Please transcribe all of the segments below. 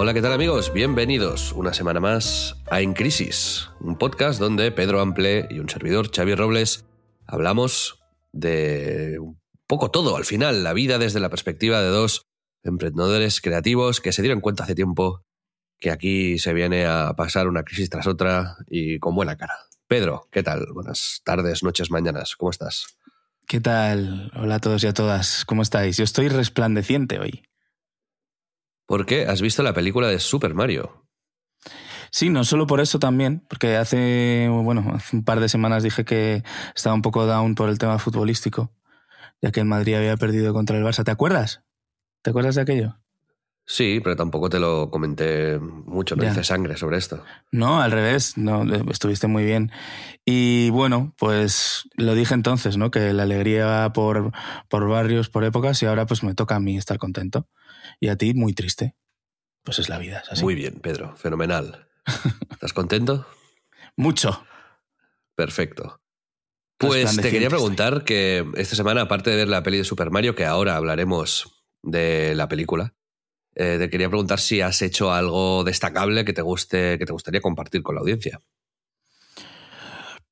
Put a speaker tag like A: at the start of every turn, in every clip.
A: Hola, ¿qué tal amigos? Bienvenidos una semana más a En Crisis, un podcast donde Pedro Ample y un servidor, Xavi Robles, hablamos de un poco todo al final, la vida desde la perspectiva de dos emprendedores creativos que se dieron cuenta hace tiempo que aquí se viene a pasar una crisis tras otra y con buena cara. Pedro, ¿qué tal? Buenas tardes, noches, mañanas, ¿cómo estás?
B: ¿Qué tal? Hola a todos y a todas, ¿cómo estáis? Yo estoy resplandeciente hoy.
A: ¿Por qué? ¿Has visto la película de Super Mario?
B: Sí, no solo por eso también, porque hace, bueno, hace un par de semanas dije que estaba un poco down por el tema futbolístico, ya que el Madrid había perdido contra el Barça. ¿Te acuerdas? ¿Te acuerdas de aquello?
A: Sí, pero tampoco te lo comenté mucho, no
B: Ya.
A: hice sangre sobre esto.
B: No, al revés, no, estuviste muy bien. Y bueno, pues lo dije entonces, ¿no? Que la alegría va por, por barrios, por épocas, y ahora pues me toca a mí estar contento. Y a ti muy triste. Pues es la vida, es así.
A: Muy bien, Pedro, fenomenal. ¿Estás contento?
B: Mucho.
A: Perfecto. Pues te quería
B: estoy.
A: preguntar que esta semana, aparte de ver la peli de Super Mario, que ahora hablaremos de la película, eh, te quería preguntar si has hecho algo destacable que te guste, que te gustaría compartir con la audiencia.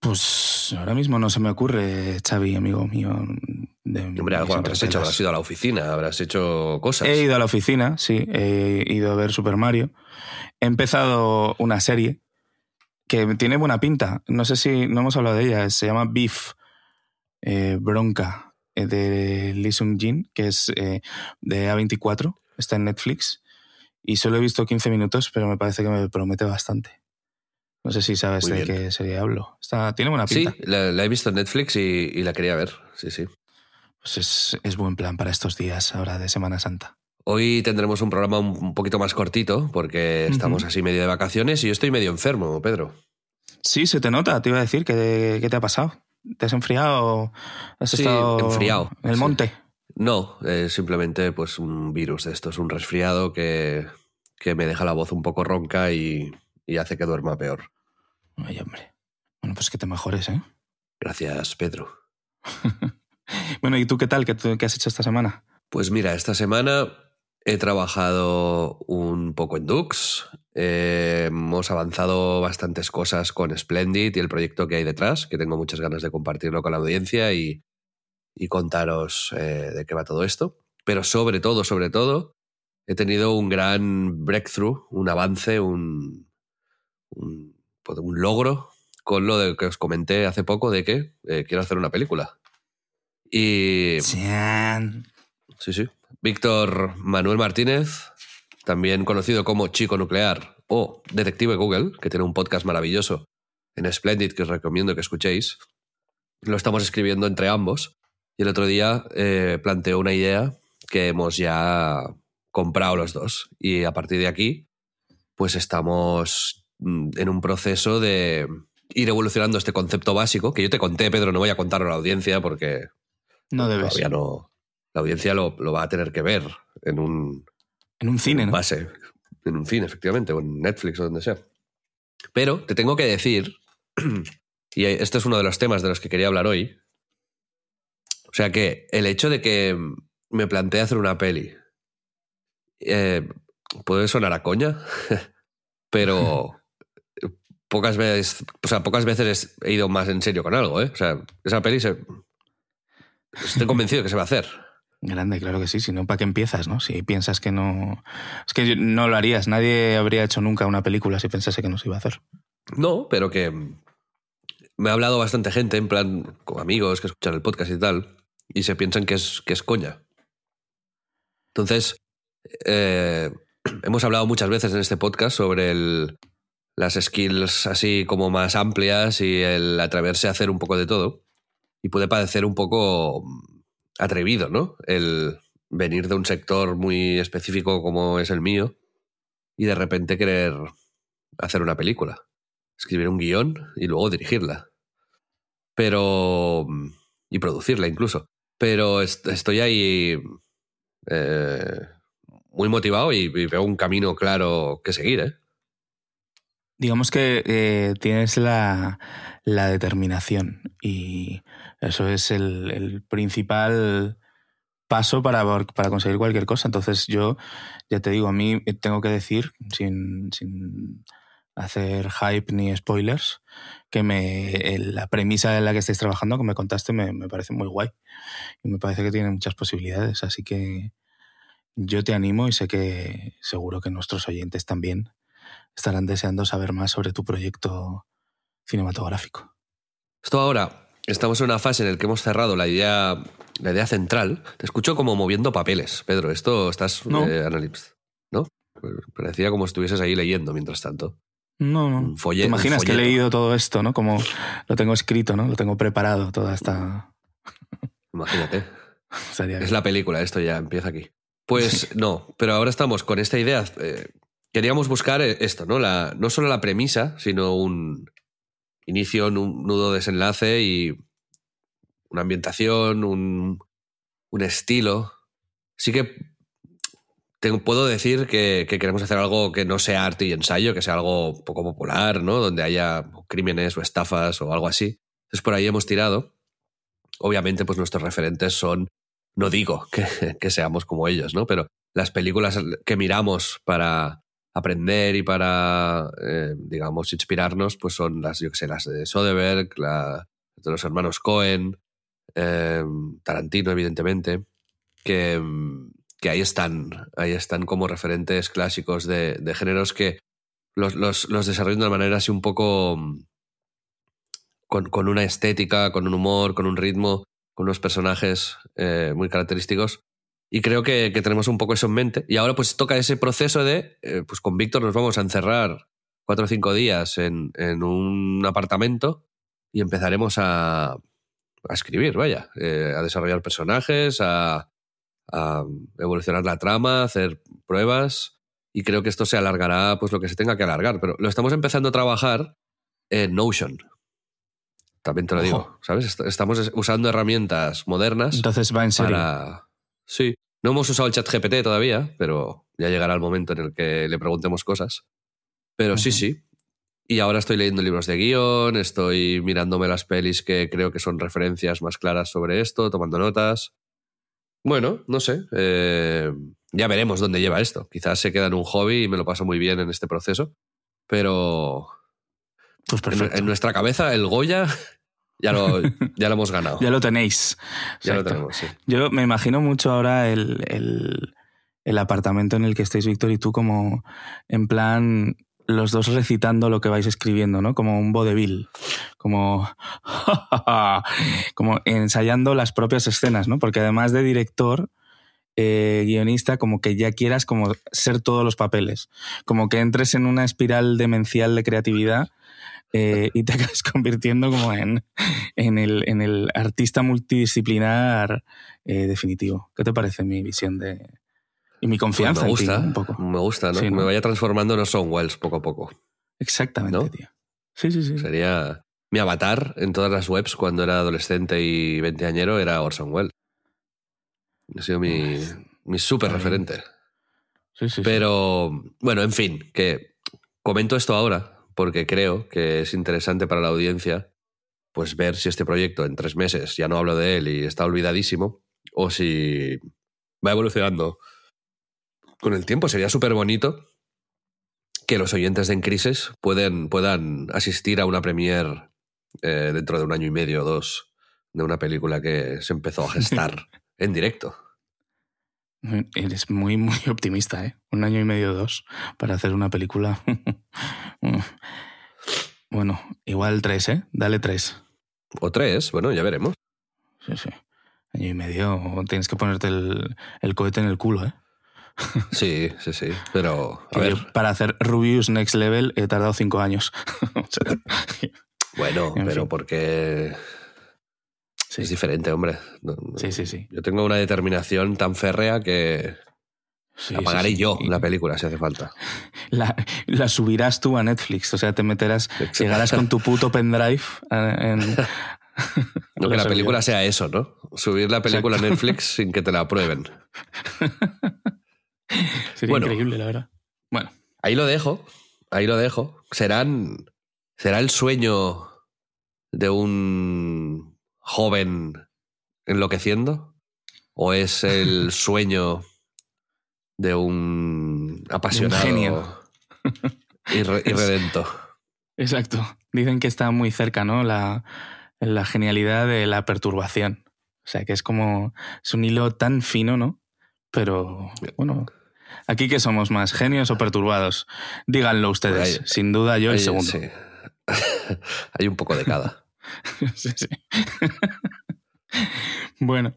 B: Pues ahora mismo no se me ocurre, Xavi, amigo mío. De
A: Hombre, algo habrás hecho, habrás ido a la oficina, habrás hecho cosas.
B: He ido a la oficina, sí, he ido a ver Super Mario. He empezado una serie que tiene buena pinta. No sé si no hemos hablado de ella. Se llama Beef, eh, Bronca, eh, de Lee Sung Jin, que es eh, de A24. Está en Netflix. Y solo he visto 15 minutos, pero me parece que me promete bastante. No sé si sabes de qué serie hablo. Está, tiene buena
A: Sí,
B: pinta.
A: la, la he visto en Netflix y, y la quería ver. Sí, sí.
B: Pues es, es buen plan para estos días ahora de Semana Santa.
A: Hoy tendremos un programa un, poquito más cortito porque estamos así medio de vacaciones y yo estoy medio enfermo, Pedro.
B: Sí, se te nota, te iba a decir, ¿qué, qué te ha pasado? ¿Te has enfriado? ¿Has
A: Sí,
B: estado
A: enfriado,
B: en el
A: sí.
B: monte?
A: No, es simplemente pues un virus de estos, un resfriado que, que me deja la voz un poco ronca y, y hace que duerma peor.
B: Ay, hombre. Bueno, pues que te mejores, ¿eh?
A: Gracias, Pedro.
B: Bueno, ¿y tú qué tal? ¿Qué, qué has hecho esta semana?
A: Pues mira, esta semana he trabajado un poco en Dux. eh, hemos avanzado bastantes cosas con Splendid y el proyecto que hay detrás, que tengo muchas ganas de compartirlo con la audiencia y, y contaros eh, de qué va todo esto. Pero sobre todo, sobre todo, he tenido un gran breakthrough, un avance, un, un, pues, un logro con lo de que os comenté hace poco de que eh, quiero hacer una película. Y
B: Chan.
A: Sí, sí. Víctor Manuel Martínez, también conocido como Chico Nuclear o Detective Google, que tiene un podcast maravilloso en Splendid que os recomiendo que escuchéis. Lo estamos escribiendo entre ambos. Y el otro día eh, planteó una idea que hemos ya comprado los dos. Y a partir de aquí, pues estamos en un proceso de ir evolucionando este concepto básico, que yo te conté, Pedro, no voy a contarlo a la audiencia porque
B: No debes.
A: todavía no. La audiencia lo, lo va a tener que ver en un,
B: En un cine,
A: en un
B: ¿no?
A: base, en un cine, efectivamente, o en Netflix o donde sea. Pero te tengo que decir, y este es uno de los temas de los que quería hablar hoy. O sea que el hecho de que me planteé hacer una peli eh, puede sonar a coña, pero pocas veces, o sea, pocas veces he ido más en serio con algo, ¿eh? O sea, esa peli se, estoy convencido que se va a hacer.
B: Grande, claro que sí. Si no, ¿para qué empiezas, no? Si piensas que no... Es que no lo harías. Nadie habría hecho nunca una película si pensase que no se iba a hacer.
A: No, pero que me ha hablado bastante gente, en plan, con amigos que escuchan el podcast y tal, y se piensan que es, que es coña. Entonces, eh, hemos hablado muchas veces en este podcast sobre el, las skills así como más amplias y el atreverse a hacer un poco de todo. Y puede parecer un poco atrevido, ¿no? El venir de un sector muy específico como es el mío y de repente querer hacer una película, escribir un guion y luego dirigirla. Pero... y producirla incluso. Pero estoy ahí eh, muy motivado y, veo un camino claro que seguir, ¿eh?
B: Digamos que eh, tienes la, determinación y eso es el, principal paso para, para, conseguir cualquier cosa. Entonces yo, ya te digo, a mí tengo que decir, sin, sin hacer hype ni spoilers, que me, la premisa en la que estáis trabajando, que me contaste, me, me parece muy guay. Y me parece que tiene muchas posibilidades. Así que yo te animo y sé que seguro que nuestros oyentes también estarán deseando saber más sobre tu proyecto cinematográfico.
A: Esto ahora, estamos en una fase en la que hemos cerrado la idea, la idea central. Te escucho como moviendo papeles, Pedro. Esto estás
B: no.
A: Eh, ¿no? Parecía como si estuvieses ahí leyendo mientras tanto.
B: No, no. ¿Te imaginas que he leído todo esto, ¿no? Como lo tengo escrito, ¿no? Lo tengo preparado, toda esta...
A: Imagínate. es la película, esto ya empieza aquí. Pues no, pero ahora estamos con esta idea eh, queríamos buscar eh, esto, ¿no? La, no solo la premisa, sino un inicio, un nudo desenlace y una ambientación, un, un estilo. Sí que puedo decir que, queremos hacer algo que no sea arte y ensayo, que sea algo poco popular, ¿no? Donde haya crímenes o estafas o algo así. Entonces por ahí hemos tirado. Obviamente, pues nuestros referentes son, no digo que, que seamos como ellos, ¿no? Pero las películas que miramos para, aprender y para, eh, digamos, inspirarnos, pues son las, yo que sé, las de Soderbergh, la, de los hermanos Cohen, eh, Tarantino, evidentemente, que, que, ahí están, ahí están como referentes clásicos de, de géneros que los, los, los, desarrollan de una manera así un poco con, con, una estética, con un humor, con un ritmo, con unos personajes eh, muy característicos y creo que, tenemos un poco eso en mente. Y ahora pues toca ese proceso de, eh, pues con Víctor nos vamos a encerrar cuatro o cinco días en, un apartamento y empezaremos a, a escribir, vaya, eh, a desarrollar personajes, a, a, evolucionar la trama, hacer pruebas. Y creo que esto se alargará pues lo que se tenga que alargar. Pero lo estamos empezando a trabajar en Notion. También te lo digo, ¿sabes? Estamos usando herramientas modernas.
B: Entonces va en serio.
A: Para, Sí. No hemos usado el chat GPT todavía, pero ya llegará el momento en el que le preguntemos cosas. Pero sí, sí. Y ahora estoy leyendo libros de guion, estoy mirándome las pelis que creo que son referencias más claras sobre esto, tomando notas. Bueno, no sé. Eh, ya veremos dónde lleva esto. Quizás se queda en un hobby y me lo paso muy bien en este proceso. Pero.
B: Pues
A: en, en, nuestra cabeza, el Goya ya lo, ya lo hemos ganado.
B: ya lo tenéis.
A: Ya lo tenemos, sí.
B: Yo me imagino mucho ahora el, el, el, apartamento en el que estáis, Víctor, y tú como en plan los dos recitando lo que vais escribiendo, ¿no? Como un vodevil, como, como ensayando las propias escenas, ¿no? Porque además de director, eh, guionista, como que ya quieras como ser todos los papeles, como que entres en una espiral demencial de creatividad eh, y te acabas convirtiendo como en, en, el, en el artista multidisciplinar eh, definitivo. ¿Qué te parece mi visión de... y mi confianza
A: me gusta,
B: en ti, un poco?
A: Me gusta, ¿no? Me vaya transformando en Orson Welles poco a poco.
B: Exactamente, tío. Sí, sí, sí.
A: Sería... Mi avatar en todas las webs cuando era adolescente y veinteañero era Orson Welles. Ha sido mi, mi súper referente.
B: Sí, sí,
A: Pero, bueno, en fin, que comento esto ahora porque creo que es interesante para la audiencia pues ver si este proyecto en tres meses ya no hablo de él y está olvidadísimo o si va evolucionando con el tiempo. Sería súper bonito que los oyentes de En Crisis pueden, puedan asistir a una premiere eh, dentro de un año y medio o dos de una película que se empezó a gestar en directo.
B: Eres muy, muy optimista, ¿eh? Un año y medio dos para hacer una película. bueno, igual tres, ¿eh? Dale tres.
A: O tres, bueno, ya veremos.
B: Sí, sí. Año y medio, tienes que ponerte el, el cohete en el culo, ¿eh?
A: Sí, sí, sí. Pero, a ver,
B: para hacer Rubius Next Level he tardado cinco años.
A: Bueno,
B: en
A: pero
B: fin.
A: porque
B: sí,
A: es diferente, hombre. No- no-
B: sí, sí, sí.
A: Yo tengo una determinación tan férrea que
B: Sí,
A: la pagaré
B: sí.
A: yo la película si hace falta.
B: La, la subirás tú a Netflix. O sea, te meterás, llegarás con tu puto pendrive eh, en.
A: No que la película sea eso, ¿no? Subir la película a. Netflix sin que te la aprueben.
B: Sería
A: Bueno.
B: increíble, la verdad. Bueno,
A: Ahí lo dejo, ahí lo dejo. Serán, será el sueño de un joven enloqueciendo o es el sueño de un apasionado
B: genio.
A: irre- irredento.
B: exacto. Dicen que está muy cerca, ¿no? La, la genialidad de la perturbación. O sea, que es como. Es un hilo tan fino, ¿no? Pero, bueno. Aquí que somos más, genios o perturbados. Díganlo ustedes.
A: Ahí-
B: Sin duda, yo el segundo.
A: sí. Hay un poco de cada.
B: Sí, sí. bueno,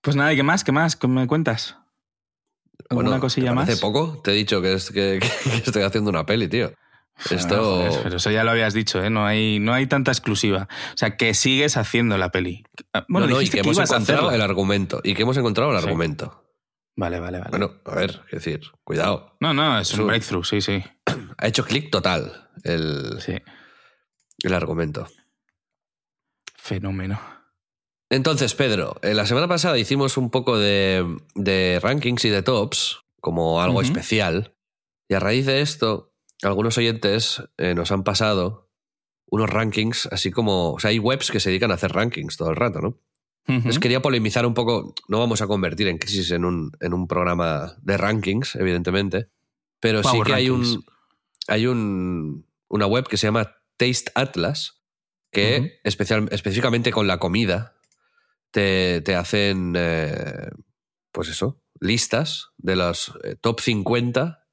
B: pues nada, ¿y qué más? ¿Qué más? ¿Qué me cuentas? ¿Alguna
A: Bueno,
B: cosilla
A: ¿te
B: más?
A: parece poco? Te he dicho que, es, que, que estoy haciendo una peli, tío. Esto-
B: pero eso ya lo habías dicho, ¿eh? No hay, no hay tanta exclusiva. O sea, que sigues haciendo la peli. Ah, Bueno,
A: No, no, y que
B: que,
A: hemos encontrado el argumento. Y que hemos encontrado el
B: Sí.
A: argumento.
B: Vale, vale, vale.
A: Bueno, a ver, es decir, cuidado.
B: no, no, es un breakthrough, sí, sí.
A: Ha hecho clic total el,
B: Sí,
A: el argumento.
B: Fenómeno.
A: Entonces, Pedro, eh, la semana pasada hicimos un poco de, de rankings y de tops, como algo especial. Y a raíz de esto, algunos oyentes eh, nos han pasado unos rankings, así como. O sea, hay webs que se dedican a hacer rankings todo el rato, ¿no? Entonces quería polemizar un poco. No vamos a convertir en crisis en un, en un programa de rankings, evidentemente. Pero sí que hay un. Hay un, una web que se llama Taste Atlas, que especial, específicamente con la comida te, te hacen, eh, pues eso, listas de los eh, top 50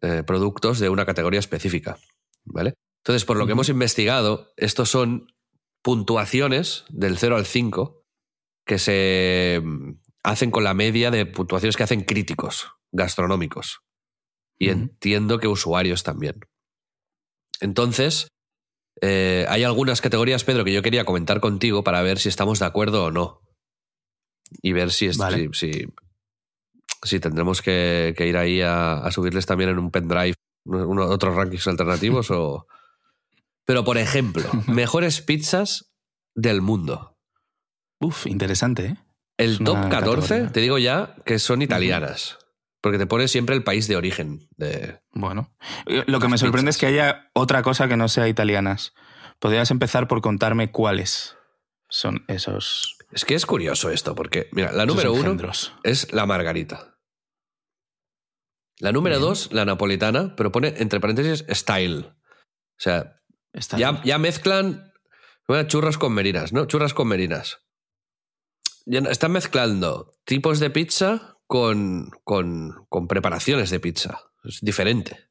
A: eh, productos de una categoría específica. ¿Vale? Entonces, por lo que hemos investigado, estos son puntuaciones del 0 al 5 que se mm, hacen con la media de puntuaciones que hacen críticos gastronómicos. Y entiendo que usuarios también. Entonces, eh, hay algunas categorías, Pedro, que yo quería comentar contigo para ver si estamos de acuerdo o no. Y ver si, es-
B: Vale.
A: si, si- si tendremos que, que ir ahí a, a subirles también en un pendrive uno- otros rankings alternativos o... Pero, por ejemplo, mejores pizzas del mundo.
B: Uf, interesante, ¿eh?
A: El
B: Es
A: top
B: una
A: 14,
B: categoría.
A: te digo ya, que son italianas. Porque te pone siempre el país de origen. De...
B: Bueno, lo que me sorprende
A: pizzas.
B: es que haya otra cosa que no sea italianas. Podrías empezar por contarme cuáles son esos,
A: Es que es curioso esto, porque, mira, la número uno es la margarita. La número
B: Bien.
A: dos, la napolitana, pero pone entre paréntesis style. O sea, ya, mezclan bueno, churras con merinas, ¿no? Churras con merinas. Ya están mezclando tipos de pizza con, con, con preparaciones de pizza. Es diferente.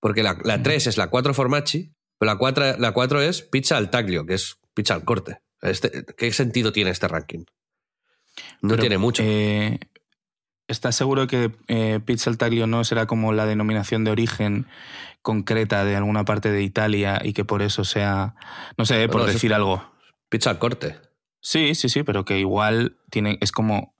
A: Porque la, la
B: Ujú.
A: 3 es la 4 formaggi, pero la 4, la 4 es pizza al taglio, que es pizza al corte. Este- ¿Qué sentido tiene este ranking? No
B: Pero,
A: tiene mucho.
B: eh, ¿Estás seguro que eh, pizza al taglio no será como la denominación de origen concreta de alguna parte de Italia y que por eso sea, no sé, por decir algo?
A: Pizza al corte.
B: Sí, sí, sí, pero que igual tiene, es como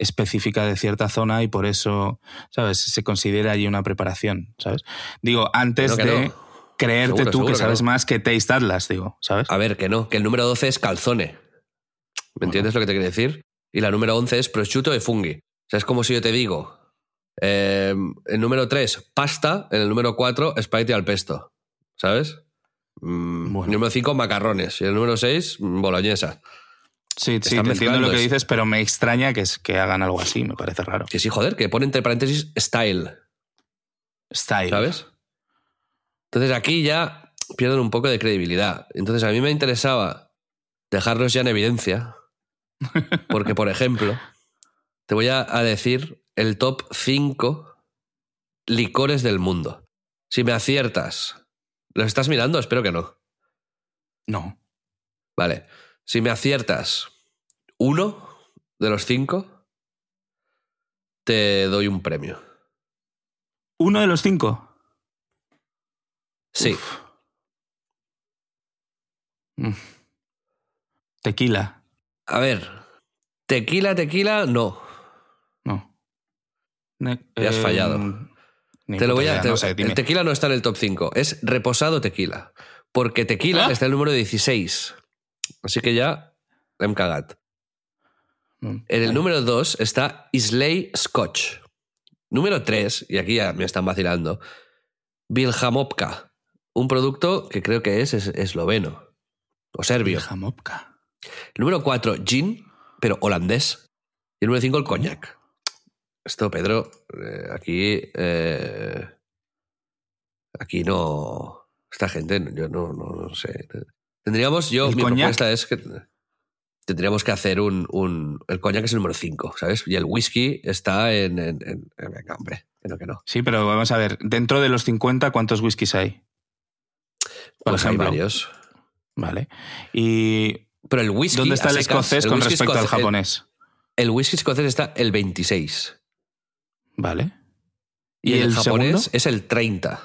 B: específica de cierta zona y por eso, ¿sabes? Se considera allí una preparación, ¿sabes? Digo, antes de
A: no.
B: creerte
A: Seguro,
B: tú
A: seguro
B: que
A: que
B: sabes
A: no.
B: más que Taste Atlas, digo, ¿sabes?
A: A ver, que no, que el número 12 es calzone. ¿Me entiendes lo que te quiero decir? Y la número 11 es prosciutto de funghi. O sea, es como si yo te digo, eh, el número 3, pasta, en el número 4, espagueti al pesto. ¿Sabes? Mm,
B: Bueno.
A: Número 5, macarrones. Y el número 6, boloñesa.
B: Sí, sí, te entiendo lo que
A: es-
B: dices, pero me extraña que, es, que hagan algo así, me parece raro.
A: Que sí, joder, que pone entre paréntesis style.
B: Style.
A: ¿Sabes? Entonces aquí ya pierden un poco de credibilidad. Entonces a mí me interesaba dejarlos ya en evidencia. Porque, por ejemplo, te voy a, a decir el top 5 licores del mundo. Si me aciertas, ¿los estás mirando? Espero que no.
B: No.
A: Vale. Si me aciertas uno de los cinco, te doy un premio.
B: ¿Uno de los cinco?
A: Sí.
B: Uf. Mm. Tequila.
A: A ver, tequila, tequila, no.
B: No. Ne-
A: Ya has
B: eh,
A: fallado. Te lo voy a. te-
B: no sé, dime.
A: el tequila no está en el top 5. Es reposado tequila. Porque tequila
B: Ah.
A: está en el número 16. Así que ya hem cagat.
B: Mm,
A: En el número 2 está Islay Scotch. Número 3, y aquí ya me están vacilando, Viljamovka. Un producto que creo que es, es esloveno o serbio.
B: Jamopka.
A: El número 4, gin, pero holandés. Y el número 5, el coñac. Esto, Pedro, eh, aquí. eh, aquí no. Esta gente, yo no, no, no sé. Tendríamos, yo,
B: ¿El
A: mi
B: coñac?
A: propuesta es que tendríamos que hacer un, un- El coñac es el número 5, ¿sabes? Y el whisky está en. en- en- en- venga, hombre, que no, que no.
B: Sí, pero vamos a ver, dentro de los 50, ¿cuántos whiskies hay? Por
A: Pues hay
B: ejemplo.
A: varios.
B: Vale. ¿Y
A: Pero el whisky.
B: dónde está el escocés
A: el
B: con respecto al
A: el-
B: japonés?
A: El, whisky escocés está el 26.
B: Vale.
A: Y, el, japonés
B: segundo?
A: es el 30.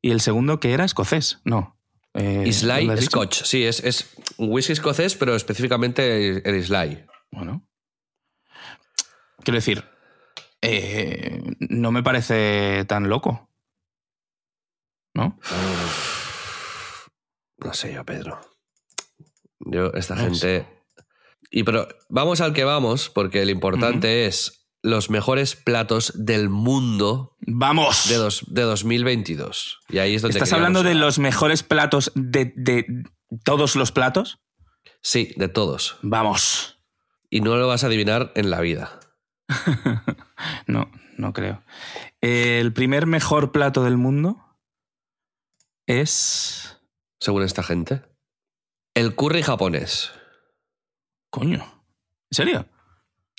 B: ¿Y el segundo que era escocés? No. Eh,
A: Islay. Scotch. Sí, es, es whisky escocés, pero específicamente el Islay.
B: Bueno. Quiero decir, eh, no me parece tan loco. ¿No?
A: No sé yo, Pedro. Yo, esta
B: No
A: gente. Y pero vamos al que vamos, porque lo importante es los mejores platos del mundo
B: ¡Vamos!
A: de, dos- de 2022. Y ahí es donde.
B: ¿Estás hablando de los mejores platos de, de todos los platos?
A: Sí, de todos.
B: ¡Vamos!
A: Y no lo vas a adivinar en la vida.
B: No, no creo. El primer mejor plato del mundo es.
A: Según esta gente. El curry japonés.
B: Coño. ¿En serio?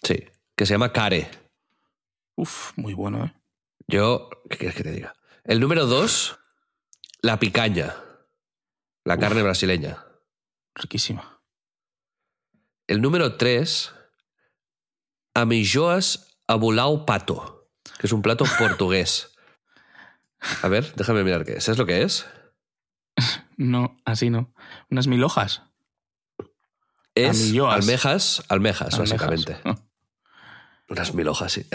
A: Sí. Que se llama kare.
B: Uf, muy bueno, ¿eh?
A: Yo, ¿qué quieres que te diga? El número dos, la picaña. La
B: Uf.
A: carne brasileña.
B: Riquísima.
A: El número tres, amijoas abulao pato, que es un plato portugués. A ver, déjame mirar qué es. ¿Sabes lo que es?
B: No, así no. Unas mil hojas.
A: Es almejas, almejas,
B: Almejas.
A: básicamente. Unas mil hojas, sí.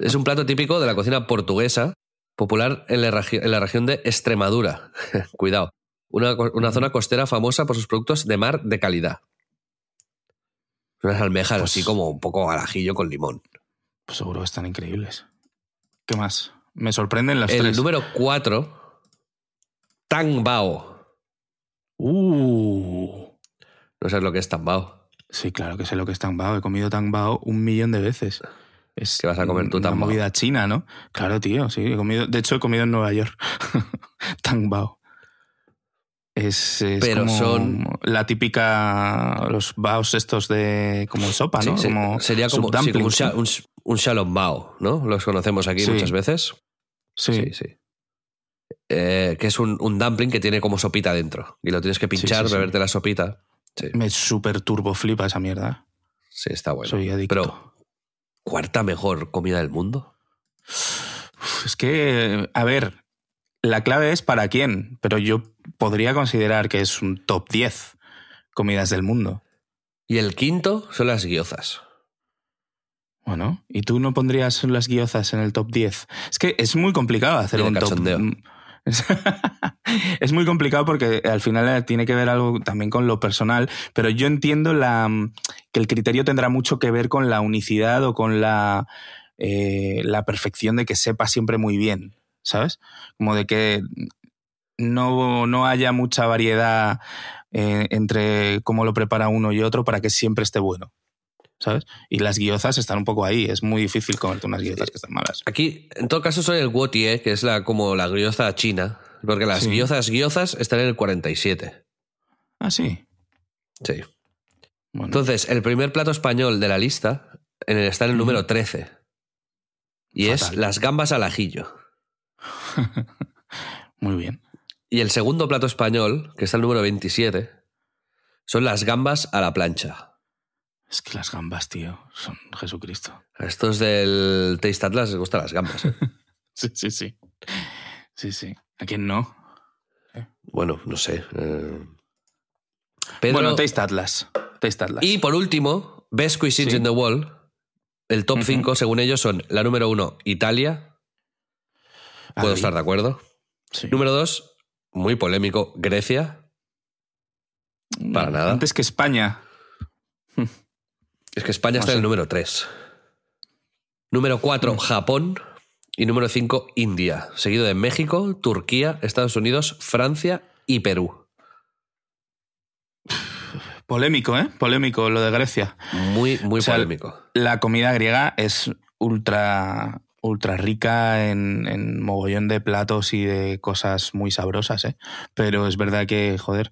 A: es un plato típico de la cocina portuguesa, popular en la, en la región de Extremadura. Cuidado. Una, una zona costera famosa por sus productos de mar de calidad. Unas almejas
B: Pues-
A: así como un poco al ajillo con limón.
B: Pues seguro que están increíbles. ¿Qué más? Me sorprenden las
A: El
B: tres.
A: número 4, Tang Bao.
B: Uh.
A: No sabes lo que es Tang Bao.
B: Sí, claro que sé lo que es tangbao. He comido tangbao un millón de veces. Es
A: ¿Qué vas a comer tú,
B: una
A: tangbao?
B: movida china, ¿no? Claro, tío, sí. He comido, de hecho, he comido en Nueva York. tangbao. Es, es
A: Pero
B: como
A: son-
B: la típica... Los baos estos de... Como sopa, ¿no?
A: Sí, se-
B: como
A: sería como, sí, como un,
B: subdumplings,
A: sha-
B: ¿no?
A: un, un Shalom Bao, ¿no? Los conocemos aquí muchas veces.
B: Sí.
A: Sí, sí. Eh, que es un, un dumpling que tiene como sopita dentro. Y lo tienes que pinchar, beberte la sopita. Sí,
B: Me super turbo flipa esa mierda.
A: sí, está bueno.
B: Soy adicto.
A: Pero, ¿cuarta mejor comida del mundo?
B: Uf, Es que, a ver, la clave es para quién, pero yo podría considerar que es un top 10 comidas del mundo.
A: Y el quinto son las guiozas.
B: Bueno, ¿y tú no pondrías las guiozas en el top 10? Es que es muy complicado hacer un top. es muy complicado porque al final tiene que ver algo también con lo personal, pero yo entiendo la, que el criterio tendrá mucho que ver con la unicidad o con la, eh, la perfección de que sepa siempre muy bien, ¿sabes? Como de que no, no haya mucha variedad eh, entre cómo lo prepara uno y otro para que siempre esté bueno. ¿Sabes? Y las guiozas están un poco ahí. Es muy difícil comerte unas guiozas que están malas.
A: Aquí, en todo caso, soy el guotie, que es la, como la guioza china. Porque las
B: Sí.
A: guiozas, guiozas están en el 47.
B: Ah, sí.
A: Sí.
B: Bueno,
A: Entonces, el primer plato español de la lista en el, está en el número 13. Y es las gambas al ajillo.
B: muy bien.
A: Y el segundo plato español, que está el número 27, son las gambas a la plancha.
B: Es que las gambas, tío, son Jesucristo.
A: A estos del Taste Atlas les gustan las gambas. ¿eh?
B: Sí, sí, sí. Sí, sí. ¿A quién no?
A: bueno, no sé. eh. Pedro-
B: Bueno, Taste Atlas. Taste Atlas.
A: Y por último, Best Cuisines
B: Sí.
A: in the World. El top
B: Ujú.
A: 5, según ellos, son la número 1, Italia. Puedo
B: Ahí.
A: estar de acuerdo.
B: Sí.
A: Número 2, muy polémico, Grecia. para nada.
B: Antes que España.
A: Es que España está en el número 3. Número 4,
B: Mm.
A: Japón. Y número 5, India. Seguido de México, Turquía, Estados Unidos, Francia y Perú.
B: Polémico, ¿eh? Polémico lo de Grecia.
A: Muy, muy
B: O sea,
A: polémico.
B: La comida griega es ultra, ultra rica en, en mogollón de platos y de cosas muy sabrosas, ¿eh? Pero es verdad que, joder.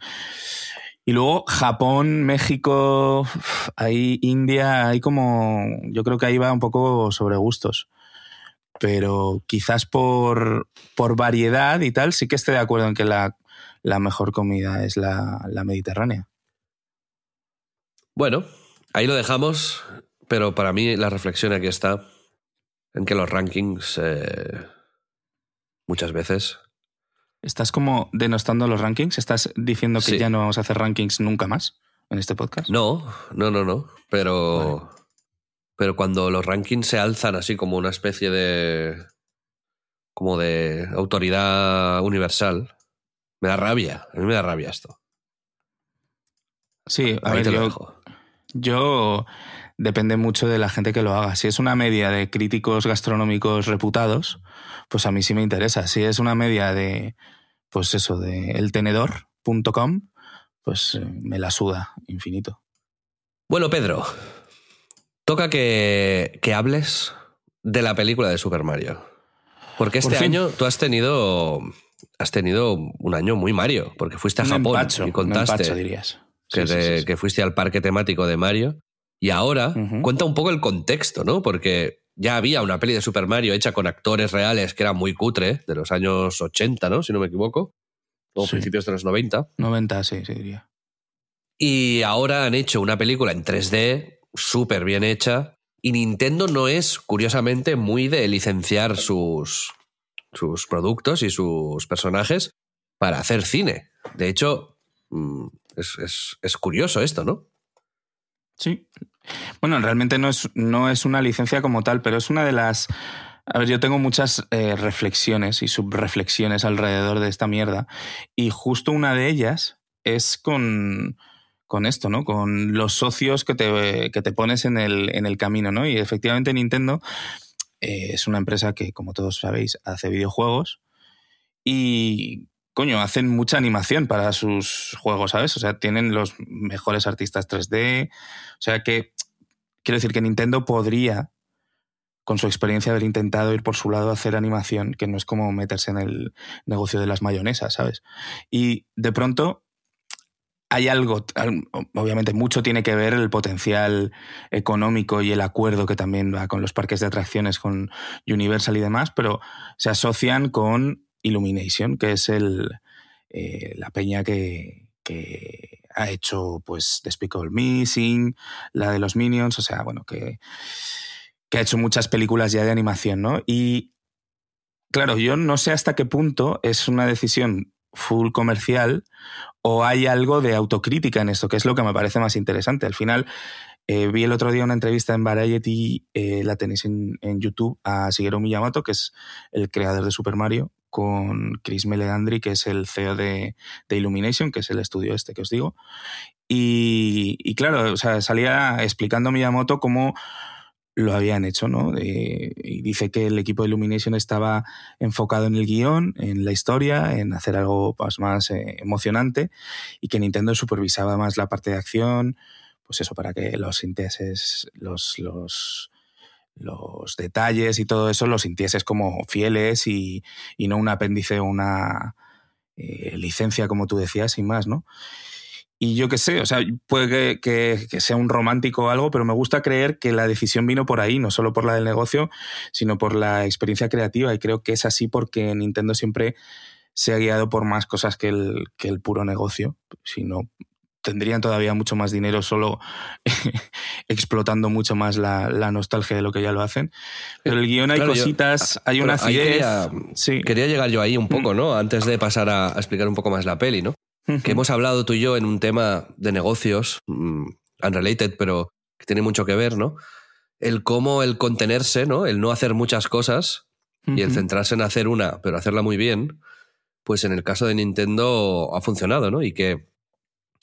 B: Y luego Japón, México, ahí India, hay como. Yo creo que ahí va un poco sobre gustos. Pero quizás por, por variedad y tal, sí que estoy de acuerdo en que la, la mejor comida es la, la mediterránea.
A: Bueno, ahí lo dejamos, pero para mí la reflexión aquí está en que los rankings eh, muchas veces...
B: ¿Estás como denostando los rankings? ¿Estás diciendo que
A: Sí.
B: ya no vamos a hacer rankings nunca más en este podcast?
A: No, no, no, no, pero... Pero cuando los rankings se alzan así como una especie de... como de autoridad universal, me da rabia, a mí me da rabia esto.
B: Sí, a
A: Ahí
B: ver,
A: te lo dejo.
B: yo depende mucho de la gente que lo haga. Si es una media de críticos gastronómicos reputados, pues a mí sí me interesa. Si es una media de, pues eso, de eltenedor.com, pues eh, me la suda infinito.
A: Bueno, Pedro, toca que, que hables de la película de Super Mario. Porque este
B: Por
A: año tú has tenido, has tenido un año muy Mario, porque fuiste a
B: Un
A: Japón
B: empacho,
A: y contaste
B: empacho, dirías.
A: que,
B: Sí, sí,
A: te-
B: sí, sí.
A: que fuiste al parque temático de Mario. Y ahora cuenta un poco el contexto, ¿no? Porque ya había una peli de Super Mario hecha con actores reales que era muy cutre, de los años 80, ¿no? Si no me equivoco. O
B: Sí.
A: principios de los 90.
B: 90, sí, sí diría.
A: Y ahora han hecho una película en 3D súper bien hecha. Y Nintendo no es, curiosamente, muy de licenciar sus, sus productos y sus personajes para hacer cine. De hecho, mm, es, es- es curioso esto, ¿no?
B: Sí. Bueno, realmente no es, no es una licencia como tal, pero es una de las... A ver, yo tengo muchas eh, reflexiones y subreflexiones alrededor de esta mierda. Y justo una de ellas es con, con esto, ¿no? Con los socios que te, que te pones en el, en el camino, ¿no? Y efectivamente Nintendo eh, es una empresa que, como todos sabéis, hace videojuegos y, coño, hacen mucha animación para sus juegos, ¿sabes? O sea, tienen los mejores artistas 3D. O sea que, quiero decir que Nintendo podría, con su experiencia, haber intentado ir por su lado a hacer animación, que no es como meterse en el negocio de las mayonesas, ¿sabes? Y de pronto hay algo, al- obviamente mucho tiene que ver el potencial económico y el acuerdo que también va con los parques de atracciones, con Universal y demás, pero se asocian con Illumination, que es el, eh, la peña que, que ha hecho pues Despicable Missing, la de los Minions, o sea, bueno, que, que ha hecho muchas películas ya de animación, ¿no? Y claro, yo no sé hasta qué punto es una decisión full comercial o hay algo de autocrítica en esto, que es lo que me parece más interesante. Al final, eh, vi el otro día una entrevista en Variety, eh, la tenéis en, en YouTube, a Shigeru Miyamoto, que es el creador de Super Mario, con Chris Meledandri, que es el CEO de, de Illumination, que es el estudio este que os digo. Y, claro, o sea, salía explicando Miyamoto cómo lo habían hecho, ¿no? Y dice que el equipo de Illumination estaba enfocado en el guion, en la historia, en hacer algo pues, más eh, emocionante y que Nintendo supervisaba más la parte de acción, pues eso, para que los sintieses, los, los, los detalles y todo eso los sintieses como fieles y, y no un apéndice o una eh, licencia, como tú decías, sin más, ¿no? Y yo qué sé, o sea, puede que, que- que sea un romántico o algo, pero me gusta creer que la decisión vino por ahí, no solo por la del negocio, sino por la experiencia creativa. Y creo que es así porque Nintendo siempre se ha guiado por más cosas que el, que el puro negocio, sino tendrían todavía mucho más dinero solo explotando mucho más la, nostalgia de lo que ya lo hacen. Pero el guion hay cositas, hay una acidez.
A: Quería, sí. quería llegar yo ahí un poco, mm. ¿no? Antes de pasar a, explicar un poco más la peli, ¿no? Que hemos hablado tú y yo en un tema de negocios, mm, unrelated, pero que tiene mucho que ver, ¿no? El cómo el contenerse, ¿no? El no hacer muchas cosas y el centrarse en hacer una, pero hacerla muy bien, pues en el caso de Nintendo ha funcionado, ¿no? Y que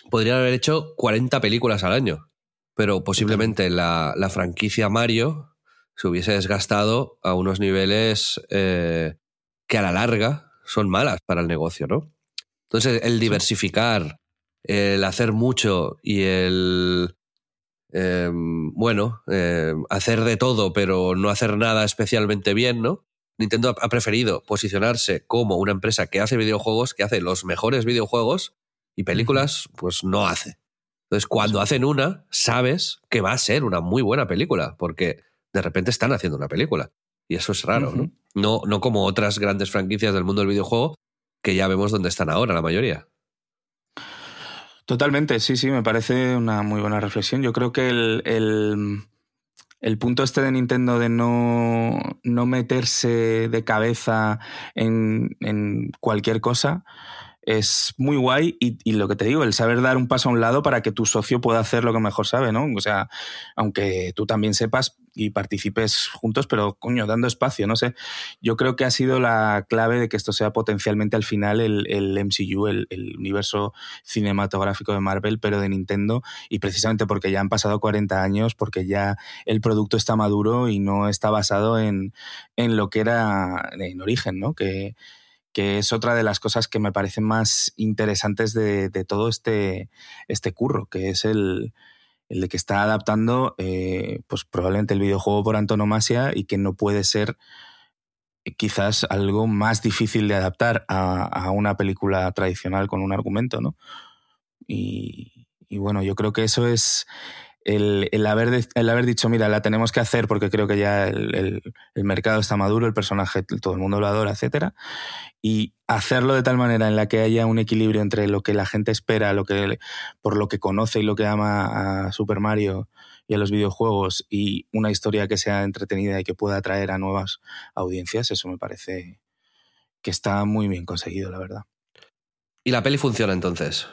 A: podrían haber hecho 40 películas al año, pero posiblemente la, franquicia Mario se hubiese desgastado a unos niveles eh, que a la larga son malas para el negocio, ¿no? Entonces, el diversificar, el hacer mucho y el, em, bueno, em, hacer de todo, pero no hacer nada especialmente bien, ¿no? Nintendo ha preferido posicionarse como una empresa que hace videojuegos, que hace los mejores videojuegos y películas, pues no hace. Entonces, cuando hacen una, sabes que va a ser una muy buena película, porque de repente están haciendo una película. Y eso es raro, ¿no? ¿no? No como otras grandes franquicias del mundo del videojuego, que ya vemos dónde están ahora la mayoría.
B: Totalmente, sí, sí, me parece una muy buena reflexión. Yo creo que el, el, punto este de Nintendo de no, no meterse de cabeza en, en cualquier cosa es muy guay y, lo que te digo, el saber dar un paso a un lado para que tu socio pueda hacer lo que mejor sabe, ¿no? O sea, aunque tú también sepas y participes juntos, pero coño, dando espacio, no sé. Yo creo que ha sido la clave de que esto sea potencialmente al final el, el MCU, el, el, universo cinematográfico de Marvel, pero de Nintendo, y precisamente porque ya han pasado 40 años, porque ya el producto está maduro y no está basado en, en lo que era en origen, ¿no? Que que es otra de las cosas que me parecen más interesantes de, todo este, este curro, que es el, de que está adaptando eh, pues probablemente el videojuego por antonomasia y que no puede ser eh, quizás algo más difícil de adaptar a, una película tradicional con un argumento, ¿no? y, bueno, yo creo que eso es el, haber, el haber dicho, mira, la tenemos que hacer porque creo que ya el, mercado está maduro, el personaje, todo el mundo lo adora, etcétera, y hacerlo de tal manera en la que haya un equilibrio entre lo que la gente espera, lo que, por lo que conoce y lo que ama a Super Mario y a los videojuegos, y una historia que sea entretenida y que pueda atraer a nuevas audiencias, eso me parece que está muy bien conseguido, la verdad.
A: ¿Y la peli funciona entonces?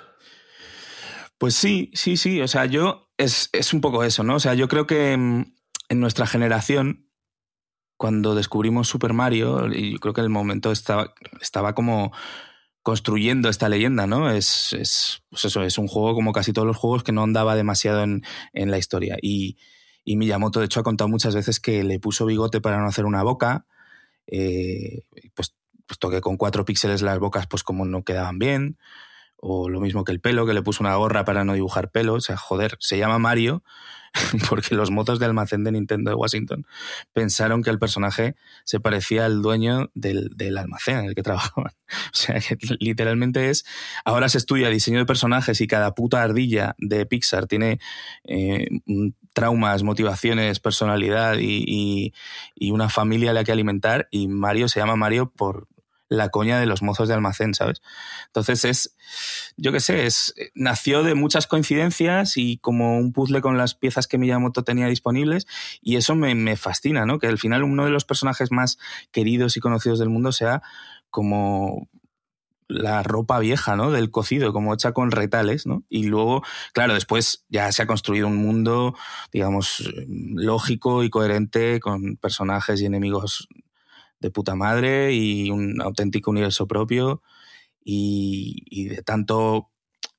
B: Pues sí, sí, sí. O sea, yo es, un poco eso, ¿no? O sea, yo creo que en, nuestra generación, cuando descubrimos Super Mario, y yo creo que el momento estaba, estaba como construyendo esta leyenda, ¿no? Es, es, pues eso, es un juego como casi todos los juegos que no andaba demasiado en, la historia. Y, y, Miyamoto, de hecho, ha contado muchas veces que le puso bigote para no hacer una boca. Eh, pues, puesto que con cuatro píxeles las bocas, pues como no quedaban bien o lo mismo que el pelo, que le puso una gorra para no dibujar pelo. O sea, joder, se llama Mario porque los motos de almacén de Nintendo de Washington pensaron que el personaje se parecía al dueño del, almacén en el que trabajaban. O sea, que literalmente es. Ahora se estudia diseño de personajes y cada puta ardilla de Pixar tiene eh, traumas, motivaciones, personalidad y, y una familia a la que alimentar. Y Mario se llama Mario por, la coña de los mozos de almacén, ¿sabes? Entonces es, yo qué sé, es, nació de muchas coincidencias y como un puzzle con las piezas que Miyamoto tenía disponibles y eso me, me fascina, ¿no? Que al final uno de los personajes más queridos y conocidos del mundo sea como la ropa vieja, ¿no? Del cocido, como hecha con retales, ¿no? Y luego, claro, después ya se ha construido un mundo, digamos, lógico y coherente con personajes y enemigos de puta madre y un auténtico universo propio y, de tanto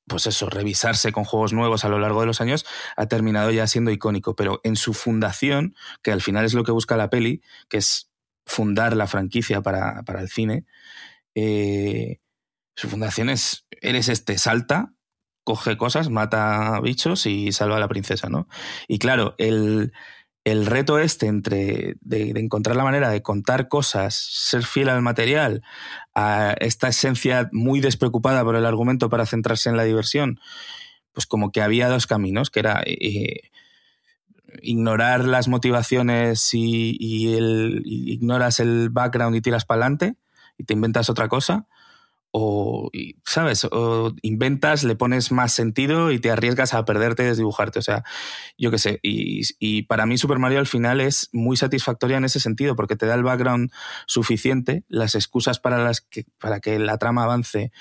B: pues eso, revisarse con juegos nuevos a lo largo de los años, ha terminado ya siendo icónico. Pero en su fundación, que al final es lo que busca la peli, que es fundar la franquicia para, el cine, eh, su fundación es, eres este, salta, coge cosas, mata bichos y salva a la princesa, ¿no? Y claro, el, el reto este entre de, encontrar la manera de contar cosas, ser fiel al material, a esta esencia muy despreocupada por el argumento para centrarse en la diversión, pues como que había dos caminos, que era eh, ignorar las motivaciones y, el, ignoras el background y tiras para adelante y te inventas otra cosa, o, ¿sabes? O inventas, le pones más sentido y te arriesgas a perderte y desdibujarte. O sea, yo qué sé. Y, y, para mí Super Mario al final es muy satisfactoria en ese sentido, porque te da el background suficiente, las excusas para, las que, para que la trama avance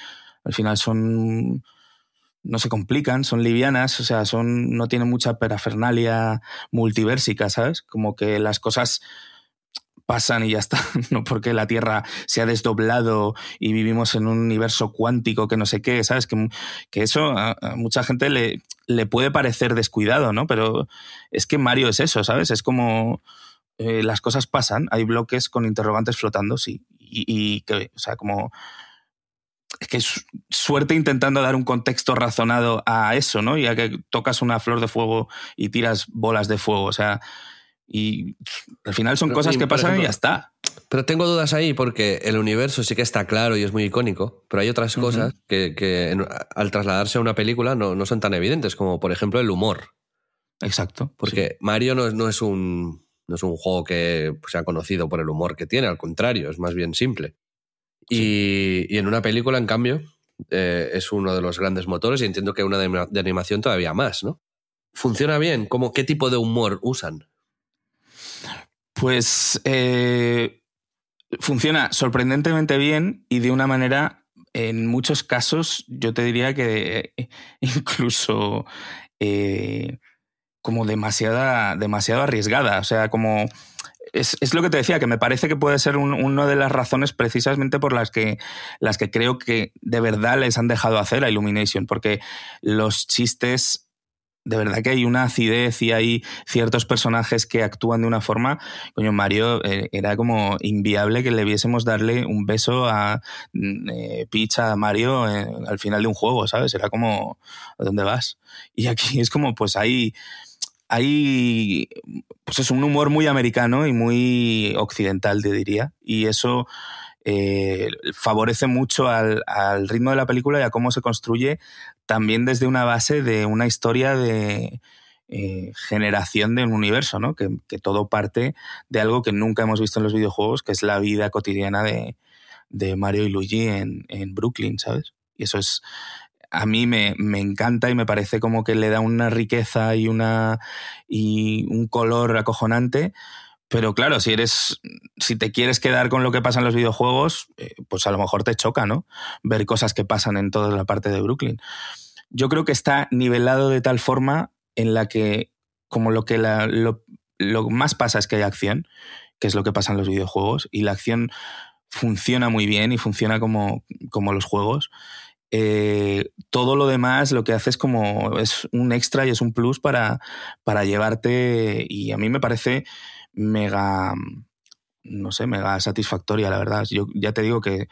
B: al final son no se complican, son livianas, o sea, son no tienen mucha parafernalia multiversica, ¿sabes? Como que las cosas pasan y ya está, no porque la Tierra se ha desdoblado y vivimos en un universo cuántico que no sé qué, ¿sabes? Que, que eso a, mucha gente le, le, puede parecer descuidado, ¿no? Pero es que Mario es eso, ¿sabes? Es como eh, las cosas pasan, hay bloques con interrogantes flotando, sí, y, y que, o sea, como es que es suerte intentando dar un contexto razonado a eso, ¿no? Y a que tocas una flor de fuego y tiras bolas de fuego, o sea, y al final son cosas que pasan y ya está.
A: Pero tengo dudas ahí porque el universo sí que está claro y es muy icónico, pero hay otras cosas que, que al trasladarse a una película no, no, son tan evidentes, como por ejemplo el humor.
B: Exacto.
A: Porque Mario no, no, es un, no es un juego que sea conocido por el humor que tiene, al contrario, es más bien simple. Y, y en una película, en cambio, eh, es uno de los grandes motores y entiendo que una de, de animación todavía más, ¿no? ¿Funciona bien? ¿Cómo, ¿Qué tipo de humor usan?
B: Pues eh, funciona sorprendentemente bien y de una manera, en muchos casos, yo te diría que eh, incluso eh, como demasiada, demasiado arriesgada. O sea, como es, es, lo que te decía, que me parece que puede ser un, una de las razones precisamente por las que, las que creo que de verdad les han dejado hacer a Illumination, porque los chistes de verdad que hay una acidez y hay ciertos personajes que actúan de una forma. Coño, Mario eh, era como inviable que le viésemos darle un beso a mm, eh, Peach a Mario eh, al final de un juego, ¿sabes? Era como, ¿a dónde vas? Y aquí es como, pues hay. Hay. Pues es un humor muy americano y muy occidental, te diría. Y eso. Eh, favorece mucho al, ritmo de la película y a cómo se construye también desde una base de una historia de eh, generación de un universo, ¿no? Que, que, todo parte de algo que nunca hemos visto en los videojuegos, que es la vida cotidiana de, de Mario y Luigi en, en, Brooklyn, ¿sabes? Y eso es, a mí me, me, encanta y me parece como que le da una riqueza y, una, y un color acojonante. Pero claro, si eres, si te quieres quedar con lo que pasa en los videojuegos, eh, pues a lo mejor te choca, ¿no? Ver cosas que pasan en toda la parte de Brooklyn. Yo creo que está nivelado de tal forma en la que, como lo que la, lo, lo más pasa es que hay acción, que es lo que pasa en los videojuegos, y la acción funciona muy bien y funciona como, como los juegos. Eh, todo lo demás lo que hace es como es un extra y es un plus para, para llevarte y a mí me parece mega, no sé, mega satisfactoria, la verdad. Yo ya te digo que,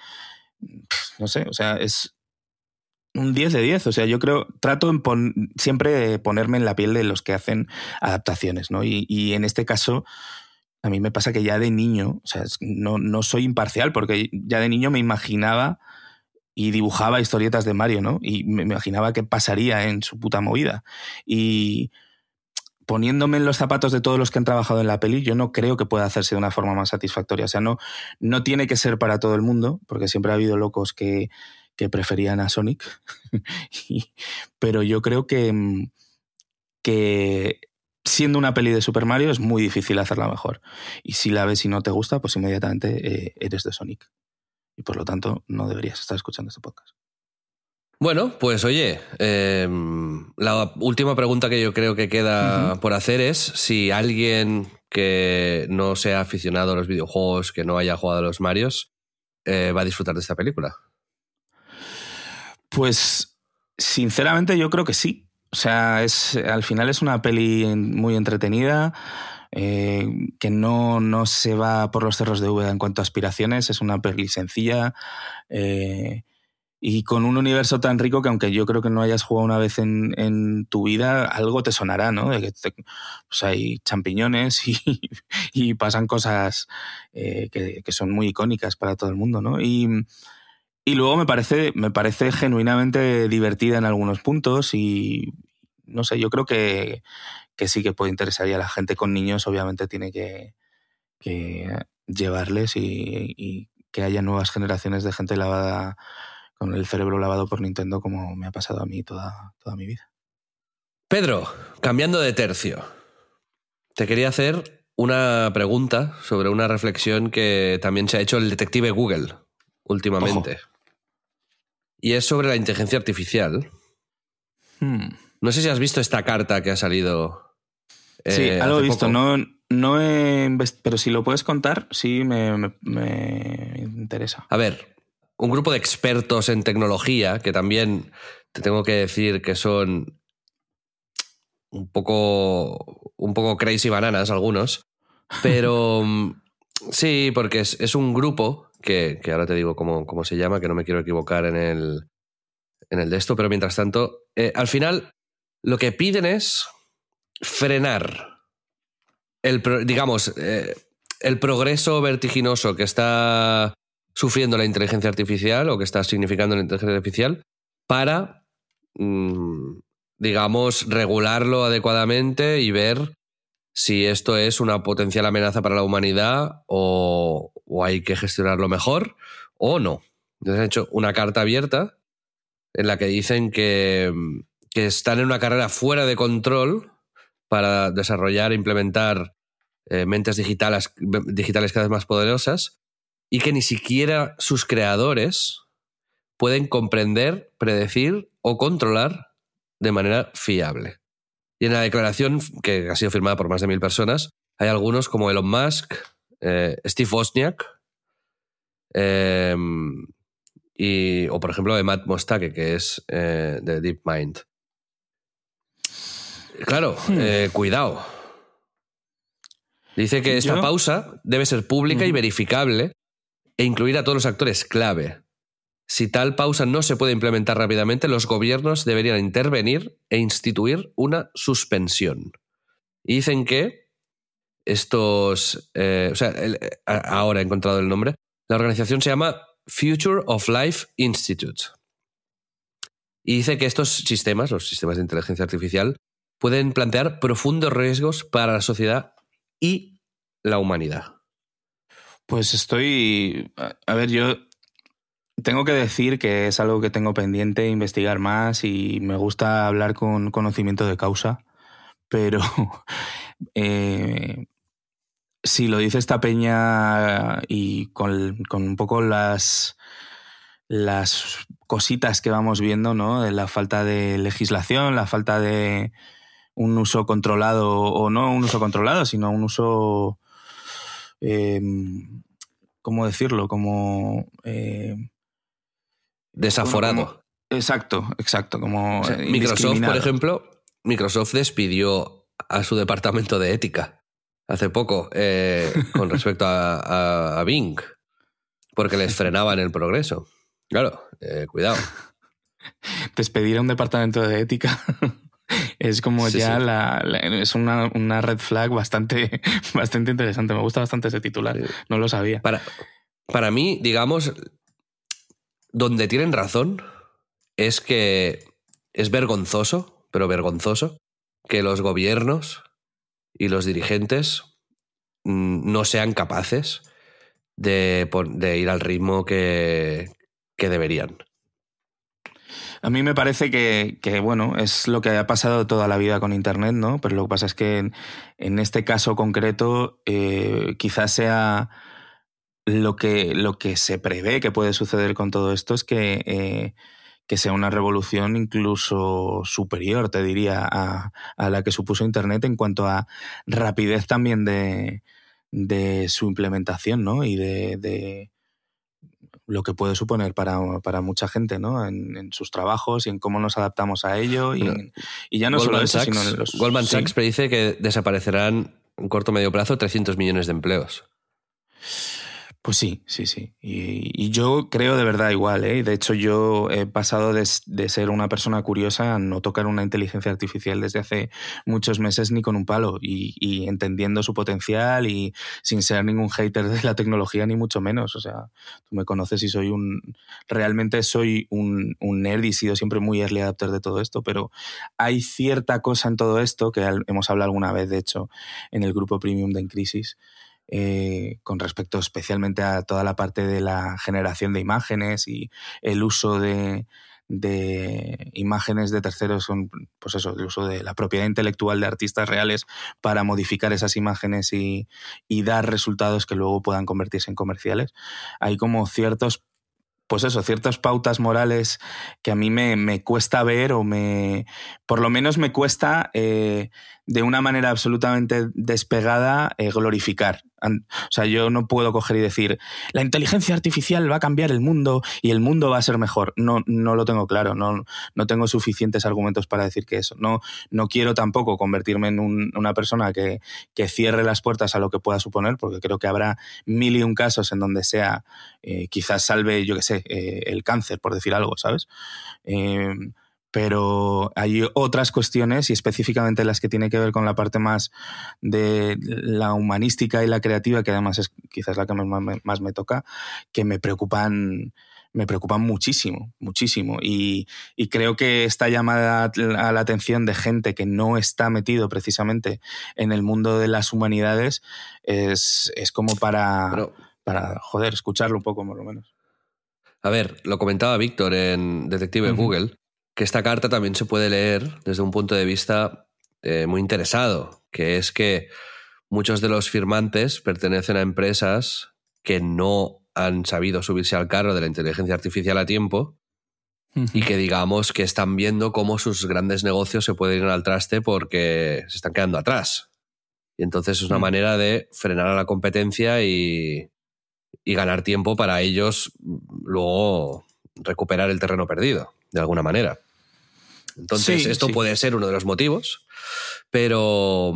B: no sé, o sea, es un 10 de 10. O sea, yo creo, trato en pon, siempre de ponerme en la piel de los que hacen adaptaciones, ¿no? Y, y, en este caso, a mí me pasa que ya de niño, o sea, no, no soy imparcial, porque ya de niño me imaginaba y dibujaba historietas de Mario, ¿no? Y me imaginaba qué pasaría en su puta movida. Y poniéndome en los zapatos de todos los que han trabajado en la peli, yo no creo que pueda hacerse de una forma más satisfactoria. O sea, no, no tiene que ser para todo el mundo, porque siempre ha habido locos que, que preferían a Sonic. pero yo creo que, que siendo una peli de Super Mario es muy difícil hacerla mejor. Y si la ves y no te gusta, pues inmediatamente eh, eres de Sonic. Y por lo tanto, no deberías estar escuchando este podcast.
A: Bueno, pues oye, eh, la última pregunta que yo creo que queda uh -huh. por hacer es si alguien que no sea aficionado a los videojuegos, que no haya jugado a los Marios, eh, va a disfrutar de esta película.
B: Pues sinceramente yo creo que sí. O sea, es, al final es una peli muy entretenida. Eh, que no, no, se va por los cerros de V en cuanto a aspiraciones, es una peli sencilla, eh, y con un universo tan rico que aunque yo creo que no hayas jugado una vez en, en tu vida, algo te sonará, ¿no? De que te, pues hay champiñones y, pasan cosas eh, que, que, son muy icónicas para todo el mundo, ¿no? Y, y luego me parece, me parece genuinamente divertida en algunos puntos y no sé, yo creo que, que sí que puede interesar y a la gente con niños obviamente tiene que, llevarles y, que haya nuevas generaciones de gente lavada con el cerebro lavado por Nintendo como me ha pasado a mí toda, toda mi vida.
A: Pedro, cambiando de tercio, te quería hacer una pregunta sobre una reflexión que también se ha hecho el detective Google últimamente. Y es sobre la inteligencia artificial.
B: Hmm.
A: No sé si has visto esta carta que ha salido. eh,
B: Sí, algo he visto.
A: poco.
B: No, no he pero si lo puedes contar, sí me, me- me interesa.
A: A ver, un grupo de expertos en tecnología que también te tengo que decir que son un poco, un poco crazy bananas algunos, pero mm, sí, porque es, es un grupo que, que ahora te digo cómo, cómo se llama, que no me quiero equivocar en el, en el de esto, pero mientras tanto, eh, al final lo que piden es frenar el, digamos, eh, el progreso vertiginoso que está sufriendo la inteligencia artificial o que está significando la inteligencia artificial para, mm, digamos, regularlo adecuadamente y ver si esto es una potencial amenaza para la humanidad o, o hay que gestionarlo mejor o no. Entonces han hecho una carta abierta en la que dicen que, mm, que están en una carrera fuera de control para desarrollar e implementar eh, mentes digitales, digitales cada vez más poderosas y que ni siquiera sus creadores pueden comprender, predecir o controlar de manera fiable. Y en la declaración, que ha sido firmada por más de mil personas, hay algunos como Elon Musk, eh, Steve Wozniak, eh, y, o por ejemplo de Matt Mostake, que es eh, de DeepMind. Claro, eh, cuidado. Dice que esta
B: Yo-
A: pausa debe ser pública y verificable e incluir a todos los actores clave. Si tal pausa no se puede implementar rápidamente, los gobiernos deberían intervenir e instituir una suspensión. Y dicen que estos... eh, o sea, ahora he encontrado el nombre. La organización se llama Future of Life Institute. Y dice que estos sistemas, los sistemas de inteligencia artificial, pueden plantear profundos riesgos para la sociedad y la humanidad.
B: Pues estoy. a- ver, yo tengo que decir que es algo que tengo pendiente investigar más y me gusta hablar con conocimiento de causa, pero eh, si lo dice esta peña y con, con un poco las las cositas que vamos viendo, ¿no? De la falta de legislación, la falta de un uso controlado, o no un uso controlado, sino un uso eh, ¿cómo decirlo? Como... eh,
A: Desaforado.
B: Como- exacto, exacto, como...
A: O sea, Microsoft, por ejemplo, Microsoft despidió a su departamento de ética hace poco eh, con respecto a, a- a Bing, porque les frenaban el progreso. Claro, eh, cuidado.
B: Despedir a un departamento de ética es como
A: Sí,
B: ya
A: sí.
B: La, la- es una, una red flag bastante, bastante interesante. Me gusta bastante ese titular.
A: Sí.
B: No lo sabía.
A: Para, para mí, digamos, donde tienen razón es que es vergonzoso, pero vergonzoso, que los gobiernos y los dirigentes mm, no sean capaces de, de ir al ritmo que, que deberían.
B: A mí me parece que, que, bueno, es lo que ha pasado toda la vida con Internet, ¿no? Pero lo que pasa es que en, este caso concreto eh, quizás sea lo que, lo que se prevé que puede suceder con todo esto es que, eh, que sea una revolución incluso superior, te diría, a, a la que supuso Internet en cuanto a rapidez también de, de su implementación, ¿no? Y de lo que puede suponer para, para mucha gente, ¿no? En, en sus trabajos y en cómo nos adaptamos a ello. Y,
A: Bueno,
B: en- y ya no solo eso,
A: Sachs,
B: sino en los...
A: Goldman
B: sí.
A: Sachs predice que desaparecerán en corto o medio plazo 300 millones de empleos.
B: Pues sí, sí, sí. Y, yo creo de verdad igual, ¿eh? De hecho, yo he pasado de, de ser una persona curiosa a no tocar una inteligencia artificial desde hace muchos meses ni con un palo. Y, y entendiendo su potencial y sin ser ningún hater de la tecnología, ni mucho menos. O sea, tú me conoces y soy un. Realmente soy un, nerd y he sido siempre muy early adapter de todo esto, pero hay cierta cosa en todo esto que hemos hablado alguna vez, de hecho, en el grupo premium de En Crisis eh, con respecto especialmente a toda la parte de la generación de imágenes y el uso de, imágenes de terceros son, pues eso, el uso de la propiedad intelectual de artistas reales para modificar esas imágenes y, y, dar resultados que luego puedan convertirse en comerciales. Hay como ciertos pues eso, ciertas pautas morales que a mí me, me cuesta ver o me, por lo menos me cuesta eh, de una manera absolutamente despegada eh, glorificar. O sea, yo no puedo coger y decir, la inteligencia artificial va a cambiar el mundo y el mundo va a ser mejor. No, no lo tengo claro, no, no tengo suficientes argumentos para decir que eso. No, no quiero tampoco convertirme en una persona que, que, cierre las puertas a lo que pueda suponer, porque creo que habrá mil y un casos en donde sea, eh, quizás salve, yo qué sé, eh, el cáncer, por decir algo, ¿sabes? Pero hay otras cuestiones y específicamente las que tienen que ver con la parte más de la humanística y la creativa, que además es quizás la que más me, toca, que me preocupan me preocupan muchísimo, muchísimo. Y, creo que esta llamada a la atención de gente que no está metido precisamente en el mundo de las humanidades es, como para, para, joder, escucharlo un poco, por lo menos.
A: A ver, lo comentaba Víctor en Detective Google, que esta carta también se puede leer desde un punto de vista eh, muy interesado, que es que muchos de los firmantes pertenecen a empresas que no han sabido subirse al carro de la inteligencia artificial a tiempo y que digamos que están viendo cómo sus grandes negocios se pueden ir al traste porque se están quedando atrás. Y entonces es una mm. manera de frenar a la competencia y, y ganar tiempo para ellos luego recuperar el terreno perdido, de alguna manera. Entonces, esto puede ser uno de los motivos, pero,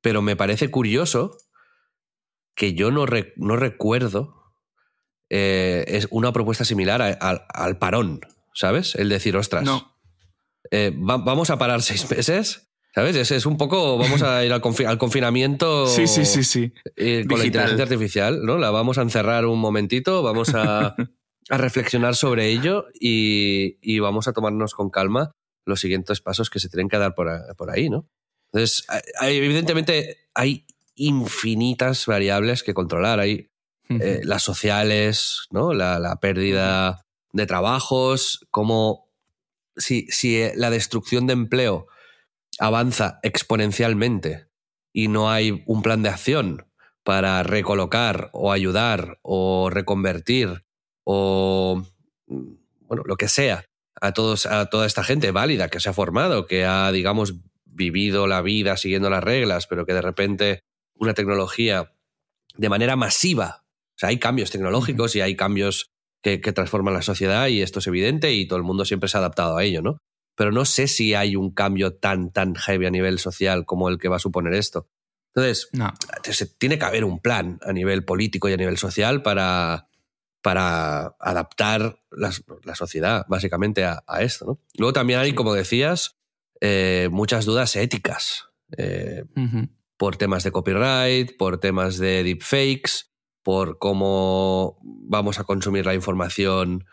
A: pero me parece curioso que yo no, no recuerdo eh, es una propuesta similar al parón, ¿sabes? El decir, ostras, no. Eh, vamos a parar seis meses. ¿Sabes? Es, un poco, vamos a ir al, confinamiento
B: sí, sí, sí, sí.
A: Eh, con la inteligencia artificial, ¿no? La vamos a encerrar un momentito, vamos a, a reflexionar sobre ello y, y, vamos a tomarnos con calma los siguientes pasos que se tienen que dar por, ahí, ¿no? Entonces, evidentemente hay infinitas variables que controlar. Hay eh, las sociales, ¿no? La, pérdida de trabajos, como si, si la destrucción de empleo avanza exponencialmente y no hay un plan de acción para recolocar o ayudar o reconvertir o bueno, lo que sea a, todos, a toda esta gente válida que se ha formado, que ha, digamos, vivido la vida siguiendo las reglas, pero que de repente una tecnología de manera masiva, o sea, hay cambios tecnológicos y hay cambios que, que, transforman la sociedad y esto es evidente y todo el mundo siempre se ha adaptado a ello, ¿no? Pero no sé si hay un cambio tan, tan heavy a nivel social como el que va a suponer esto. Entonces, no. tiene que haber un plan a nivel político y a nivel social para, para adaptar la, sociedad básicamente a, esto. ¿no? Luego también hay, como decías, eh, muchas dudas éticas eh, por temas de copyright, por temas de deepfakes, por cómo vamos a consumir la información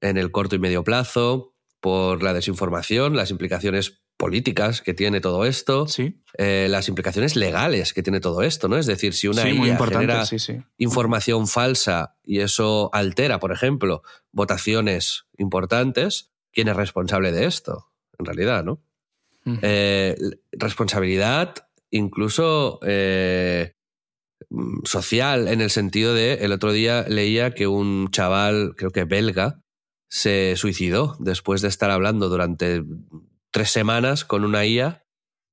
A: en el corto y medio plazo, por la desinformación, las implicaciones políticas que tiene todo esto, eh, las implicaciones legales que tiene todo esto, ¿no? Es decir, si una IA genera información falsa y eso altera, por ejemplo, votaciones importantes, ¿quién es responsable de esto? En realidad, ¿no? Eh, responsabilidad incluso eh, social, en el sentido de, el otro día leía que un chaval, creo que belga, se suicidó después de estar hablando durante tres semanas con una IA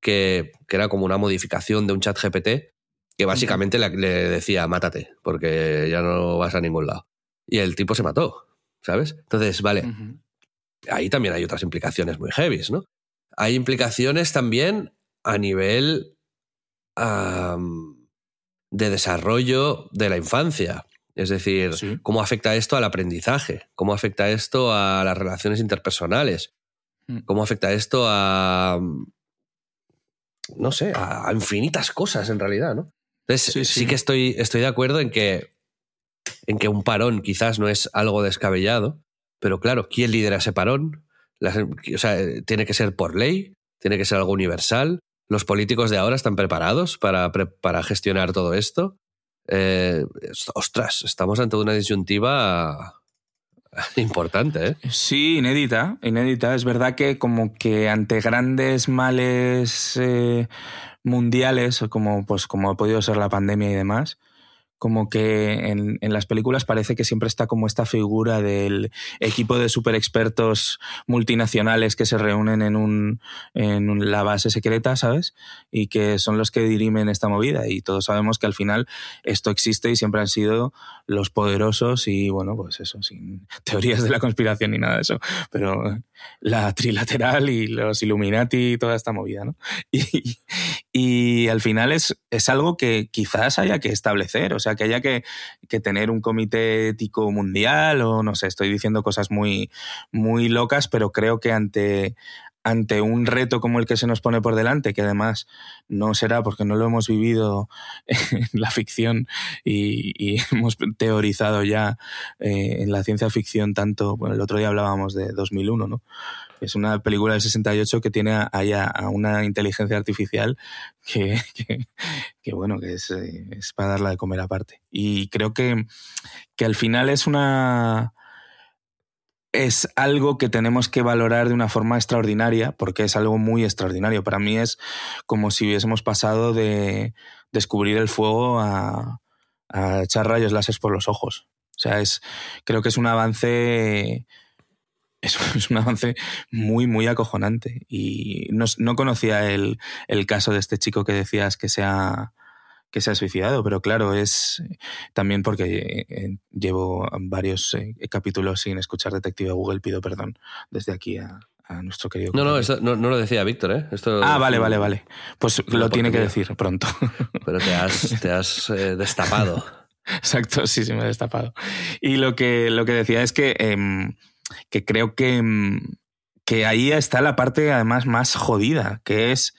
A: que, era como una modificación de un chat GPT que básicamente le, decía, mátate, porque ya no vas a ningún lado. Y el tipo se mató, ¿sabes? Entonces, vale, ahí también hay otras implicaciones muy heavy, ¿no? Hay implicaciones también a nivel de desarrollo de la infancia. Es decir, cómo afecta esto al aprendizaje, cómo afecta esto a las relaciones interpersonales. ¿Cómo afecta esto a. No sé, a, infinitas cosas en realidad, ¿no? Entonces, sí, que estoy, estoy de acuerdo en que, en que un parón quizás no es algo descabellado, pero claro, ¿quién lidera ese parón? o sea, tiene que ser por ley, tiene que ser algo universal. Los políticos de ahora están preparados para, para gestionar todo esto. eh, ostras, estamos ante una disyuntiva importante, ¿eh?
B: Sí, inédita, inédita. Es verdad que como que ante grandes males eh, mundiales, como, pues, como ha podido ser la pandemia y demás, como que en, en, las películas parece que siempre está como esta figura del equipo de super expertos multinacionales que se reúnen en, un, en la base secreta, ¿sabes? Y que son los que dirimen esta movida. Y todos sabemos que al final esto existe y siempre han sido los poderosos y, bueno, pues eso, sin teorías de la conspiración ni nada de eso, pero la trilateral y los Illuminati y toda esta movida, ¿no? Y, y al final es, es algo que quizás haya que establecer, o sea, que haya que, que, tener un comité ético mundial o no sé, estoy diciendo cosas muy, muy locas, pero creo que ante, ante un reto como el que se nos pone por delante, que además no será porque no lo hemos vivido en la ficción y, hemos teorizado ya eh, en la ciencia ficción tanto, bueno, el otro día hablábamos de 2001, ¿no? Es una película del 68 que tiene ahí a, una inteligencia artificial que, que, bueno, que es, es, para darla de comer aparte. Y creo que, que al final es una es algo que tenemos que valorar de una forma extraordinaria, porque es algo muy extraordinario. Para mí es como si hubiésemos pasado de descubrir el fuego a, a echar rayos láser por los ojos. O sea, es, creo que es un avance es, un avance muy, muy acojonante. Y no, no conocía el, el, caso de este chico que decías que se ha, que se ha suicidado, pero claro, es también porque eh, llevo varios eh, capítulos sin escuchar Detective Google, pido perdón desde aquí a, a nuestro querido.
A: No, no, eso, no, no, lo decía Víctor, ¿eh?
B: Esto ah, vale, vale, vale. Pues lo tiene que decir pronto.
A: Pero te has, te has eh, destapado.
B: Exacto, sí, sí, me he destapado. Y lo que, lo que decía es que, eh, que creo que, que ahí está la parte además más jodida, que es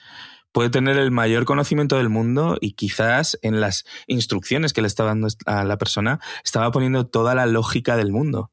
B: puede tener el mayor conocimiento del mundo y quizás en las instrucciones que le estaba dando a la persona estaba poniendo toda la lógica del mundo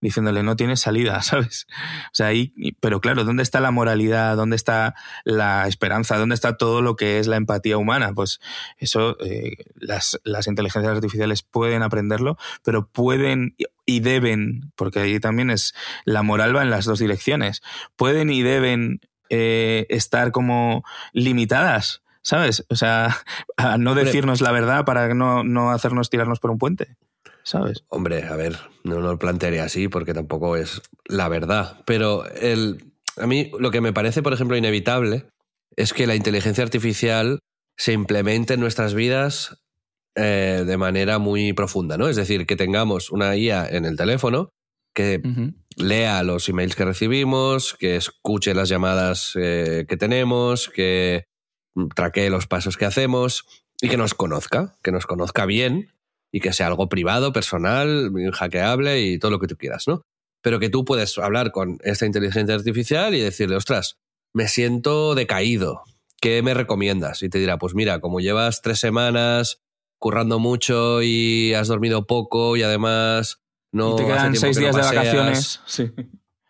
B: diciéndole no tienes salida, ¿sabes? O sea, ahí, pero claro, ¿dónde está la moralidad? ¿Dónde está la esperanza? ¿Dónde está todo lo que es la empatía humana? Pues eso, eh, las, las inteligencias artificiales pueden aprenderlo, pero pueden y deben, porque ahí también es, la moral va en las dos direcciones, pueden y deben eh, estar como limitadas, ¿sabes? O sea, a no decirnos la verdad para no, no hacernos tirarnos por un puente. ¿sabes?
A: Hombre, a ver, no lo plantearé así porque tampoco es la verdad. Pero el, a mí lo que me parece, por ejemplo, inevitable es que la inteligencia artificial se implemente en nuestras vidas eh, de manera muy profunda, ¿no? Es decir, que tengamos una IA en el teléfono que uh -huh. Lea los emails que recibimos, que escuche las llamadas eh, que tenemos, que traquee los pasos que hacemos y que nos conozca, que nos conozca bien y que sea algo privado, personal, hackeable y todo lo que tú quieras, ¿no? Pero que tú puedes hablar con esta inteligencia artificial y decirle, ostras, me siento decaído, ¿qué me recomiendas? Y te dirá, pues mira, como llevas tres semanas currando mucho y has dormido poco y además no...
B: Y te quedan seis días no de vacaciones. Sí.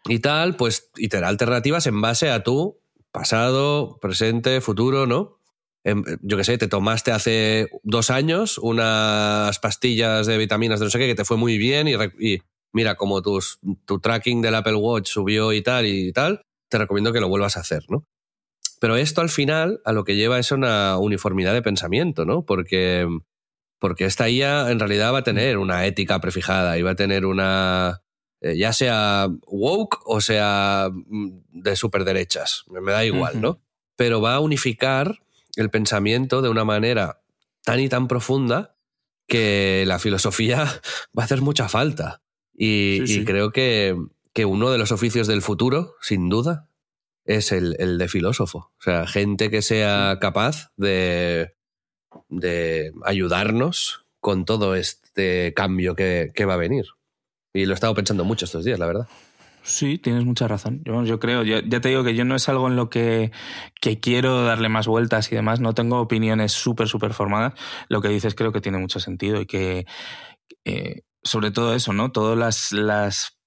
A: Y tal, pues, y te da alternativas en base a tu pasado, presente, futuro, ¿no? yo qué sé, te tomaste hace dos años unas pastillas de vitaminas de no sé qué que te fue muy bien y, y mira, como tus, tu tracking del Apple Watch subió y tal y tal, te recomiendo que lo vuelvas a hacer, ¿no? Pero esto al final a lo que lleva es una uniformidad de pensamiento, ¿no? Porque, porque esta IA en realidad va a tener una ética prefijada y va a tener una, eh, ya sea woke o sea de superderechas, me da igual, uh -huh. ¿no? Pero va a unificar el pensamiento de una manera tan y tan profunda que la filosofía va a hacer mucha falta. Y, sí, sí. y creo que, que, uno de los oficios del futuro, sin duda, es el, el de filósofo. O sea, gente que sea capaz de, de ayudarnos con todo este cambio que, que va a venir. Y lo he estado pensando mucho estos días, la verdad.
B: Sí, tienes mucha razón. Yo, yo creo, ya, ya, te digo que yo no es algo en lo que, que quiero darle más vueltas y demás. No tengo opiniones súper, súper formadas. Lo que dices creo que tiene mucho sentido y que, eh, sobre todo eso, ¿no? Todas las, las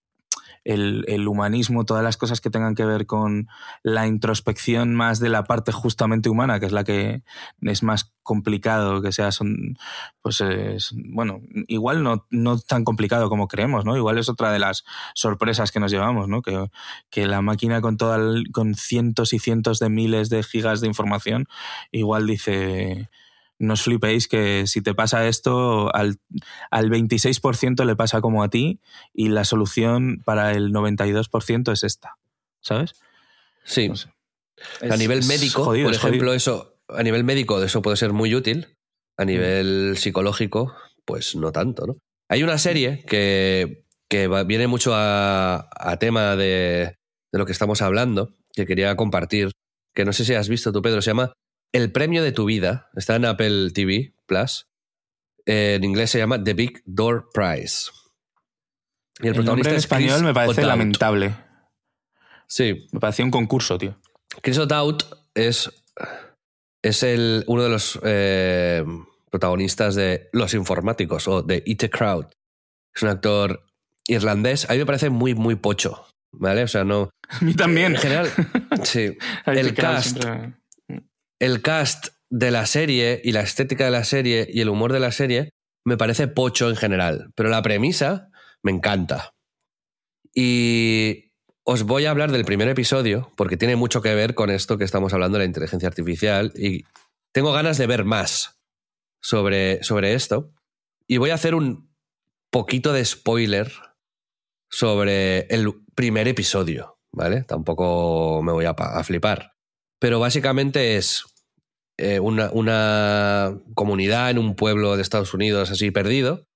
B: el, el, humanismo, todas las cosas que tengan que ver con la introspección más de la parte justamente humana, que es la que es más complicado que sea, son, pues es, bueno, igual no, no tan complicado como creemos, ¿no? Igual es otra de las sorpresas que nos llevamos, ¿no? Que, que la máquina con toda con cientos y cientos de miles de gigas de información, igual dice no os flipéis que si te pasa esto, al, al 26% le pasa como a ti y la solución para el 92% es esta, ¿sabes?
A: Sí. a nivel médico, por ejemplo, eso, a nivel médico eso puede ser muy útil, a nivel psicológico, pues no tanto, ¿no? Hay una serie que, que viene mucho a, a tema de, de lo que estamos hablando, que quería compartir, que no sé si has visto tú, Pedro, se llama el premio de tu vida está en Apple TV Plus. en inglés se llama The Big Door Prize.
B: Y el, protagonista en español me parece lamentable.
A: Sí.
B: Me parecía un concurso, tío.
A: Chris O'Dowd es, es el, uno de los eh, protagonistas de Los Informáticos o de Eat Crowd. Es un actor irlandés. A mí me parece muy, muy pocho. ¿Vale? O sea, no.
B: A mí también.
A: En general, sí. el cast el cast de la serie y la estética de la serie y el humor de la serie me parece pocho en general, pero la premisa me encanta. Y os voy a hablar del primer episodio porque tiene mucho que ver con esto que estamos hablando de la inteligencia artificial y tengo ganas de ver más sobre, sobre esto. Y voy a hacer un poquito de spoiler sobre el primer episodio, ¿vale? Tampoco me voy a, a flipar. Pero básicamente es eh, una, una, comunidad en un pueblo de Estados Unidos así perdido.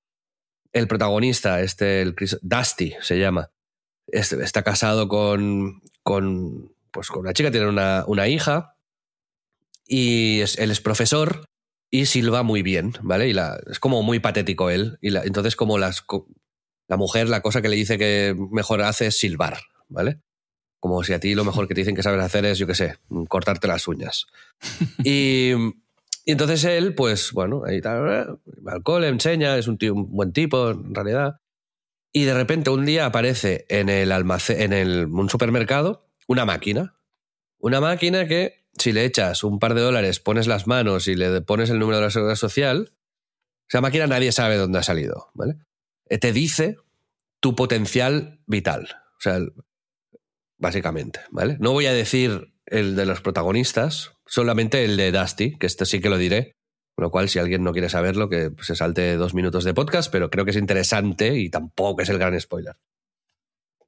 A: El protagonista, este, el Dusty se llama, este, está casado con, con, pues, con una chica, tiene una, una hija y él es profesor y silba muy bien, ¿vale? Y la, es como muy patético él. Y la, entonces como las, la mujer, la cosa que le dice que mejor hace es silbar, ¿vale? Como si a ti lo mejor que te dicen que sabes hacer es, yo qué sé, cortarte las uñas. y, entonces él, pues bueno, ahí está, alcohol enseña, es un buen tipo en realidad. Y de repente un día aparece en el almacén, en el, un supermercado, una máquina. Una máquina que, si le echas un par de dólares, pones las manos y le pones el número de la seguridad social, esa máquina nadie sabe dónde ha salido, ¿vale? Eh, te dice tu potencial vital. O sea, básicamente, ¿vale? No voy a decir el de los protagonistas, solamente el de Dusty, que este sí que lo diré. Con lo cual, si alguien no quiere saberlo, que se salte dos minutos de podcast, pero creo que es interesante y tampoco es el gran spoiler.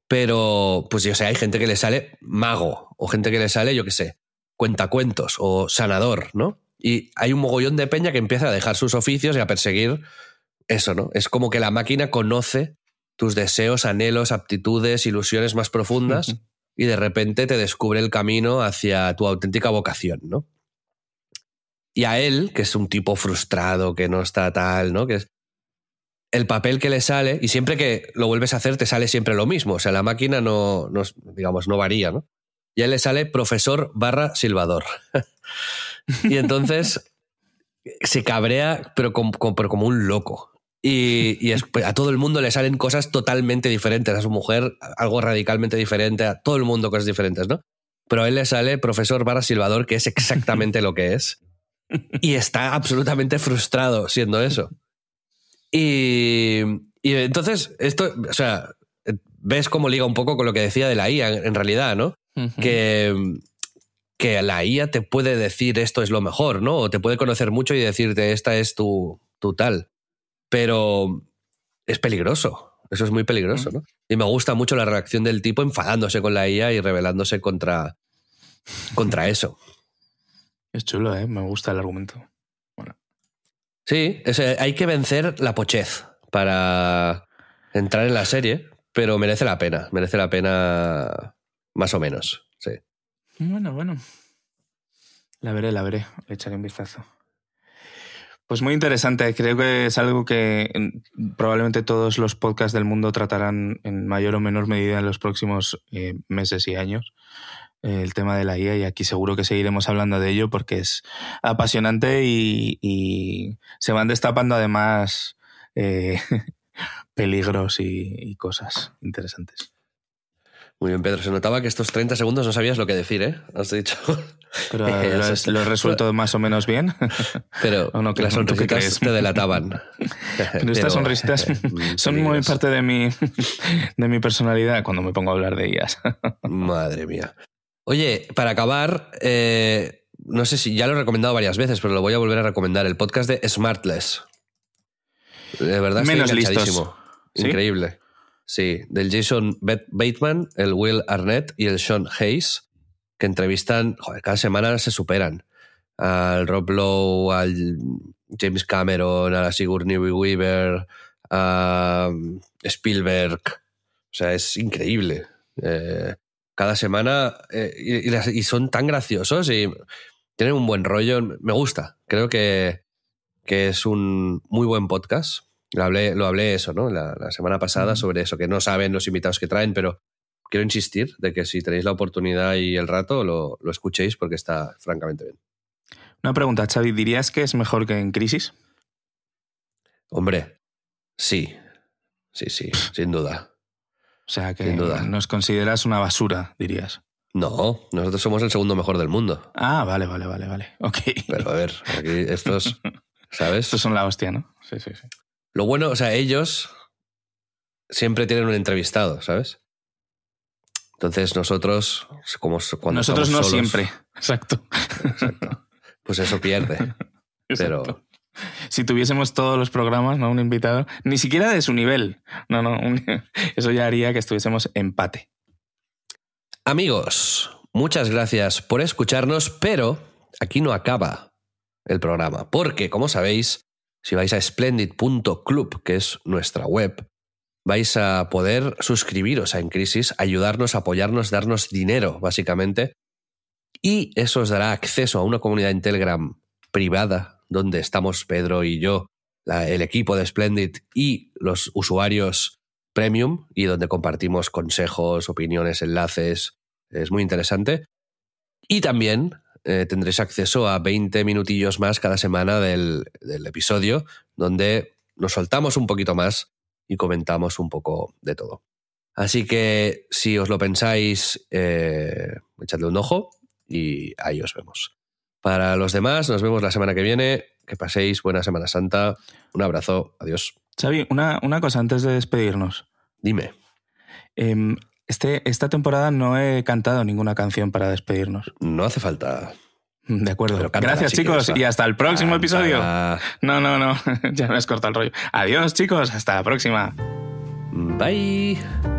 A: Pero, pues yo sé, hay gente que le sale mago, o gente que le sale, yo qué sé, cuentacuentos o sanador, ¿no? Y hay un mogollón de peña que empieza a dejar sus oficios y a perseguir eso, ¿no? Es como que la máquina conoce tus deseos, anhelos, aptitudes, ilusiones más profundas y de repente te descubre el camino hacia tu auténtica vocación, ¿no? Y a él, que es un tipo frustrado, que no está tal, ¿no? Que es el papel que le sale, y siempre que lo vuelves a hacer te sale siempre lo mismo, o sea, la máquina no, digamos, no varía, ¿no? Y a él le sale profesor barra silbador. y entonces se cabrea, pero como un loco. Y, pues, a todo el mundo le salen cosas totalmente diferentes. A su mujer, algo radicalmente diferente. A todo el mundo, cosas diferentes, ¿no? Pero a él le sale profesor Barra Silvador, que es exactamente lo que es. Y está absolutamente frustrado siendo eso. Y, y entonces, esto, o sea, ves cómo liga un poco con lo que decía de la IA, en realidad, ¿no? Que que la IA te puede decir esto es lo mejor, ¿no? O te puede conocer mucho y decirte esta es tu, tu tal pero es peligroso. Eso es muy peligroso, ¿no? Y me gusta mucho la reacción del tipo enfadándose con la IA y rebelándose contra, contra eso.
B: Es chulo, ¿eh? Me gusta el argumento. Bueno.
A: Sí, hay que vencer la pochez para entrar en la serie, pero merece la pena. Merece la pena más o menos, sí.
B: Bueno, bueno. La veré, la veré. Le echaré un vistazo. Pues muy interesante. Creo que es algo que probablemente todos los podcasts del mundo tratarán en mayor o menor medida en los próximos eh, meses y años. Eh, el tema de la IA y aquí seguro que seguiremos hablando de ello porque es apasionante y, se van destapando además eh, peligros y, cosas interesantes.
A: Muy bien, Pedro. Se notaba que estos 30 segundos no sabías lo que decir, ¿eh? Has dicho.
B: Pero eh, lo, he- lo he resuelto más o menos bien.
A: Pero
B: ¿O no? ¿Qué-
A: las sonrisitas te delataban.
B: Pero estas sonrisitas
A: eh,
B: son muy parte de mi, de mi personalidad cuando me pongo a hablar de ellas.
A: Madre mía. Oye, para acabar, eh, no sé si ya lo he recomendado varias veces, pero lo voy a volver a recomendar. El podcast de Smartless. De verdad,
B: Menos listos. ¿Sí?
A: Sí, del Jason Bat- Bateman, el Will Arnett y el Sean Hayes, que entrevistan, joder, cada semana se superan. Al Rob Lowe, al James Cameron, a la Sigourney Weaver, a Spielberg. O sea, es increíble. Eh, cada semana eh, y, y son tan graciosos y tienen un buen rollo. Me gusta. Creo que, que es un muy buen podcast. Lo hablé, lo hablé eso, ¿no? La, la semana pasada sobre eso, que no saben los invitados que traen, pero quiero insistir de que si tenéis la oportunidad y el rato, lo, lo escuchéis porque está francamente bien.
B: Una pregunta, Xavi, ¿dirías que es mejor que en Crisis?
A: Hombre, sí. Sí, sí, sin duda.
B: O sea, que
A: Sin duda.
B: nos consideras una basura, dirías.
A: No, nosotros somos el segundo mejor del mundo.
B: Ah, vale, vale, vale, vale. Ok.
A: Pero a ver, aquí estos, ¿sabes?
B: Estos son la hostia, ¿no? Sí, sí, sí.
A: Lo bueno, o sea, ellos siempre tienen un entrevistado, ¿sabes? Entonces nosotros, como cuando
B: Nosotros no
A: solos,
B: siempre. Exacto.
A: Exacto. Pues eso pierde. Pero.
B: Si tuviésemos todos los programas, ¿no? Un invitado, ni siquiera de su nivel. No, no, un- eso ya haría que estuviésemos empate.
A: amigos, muchas gracias por escucharnos, pero aquí no acaba el programa, porque como sabéis, si vais a splendid.club, que es nuestra web, vais a poder suscribiros a En Crisis, ayudarnos, apoyarnos, darnos dinero, básicamente. Y eso os dará acceso a una comunidad en Telegram privada, donde estamos Pedro y yo, el equipo de Splendid y los usuarios premium, y donde compartimos consejos, opiniones, enlaces. Es muy interesante. Y también eh, tendréis acceso a 20 minutillos más cada semana del, del episodio, donde nos soltamos un poquito más y comentamos un poco de todo. Así que si os lo pensáis, eh, echadle un ojo y ahí os vemos. Para los demás, nos vemos la semana que viene. Que paséis buena Semana Santa. Un abrazo. Adiós.
B: Xavi, una, una cosa antes de despedirnos.
A: Dime.
B: Em, este, esta temporada no he cantado ninguna canción para despedirnos.
A: No hace falta.
B: De acuerdo. Gracias, chicos, y hasta el próximo episodio. No, no, no. ya me has cortado el rollo. Adiós, chicos. Hasta la próxima.
A: Bye.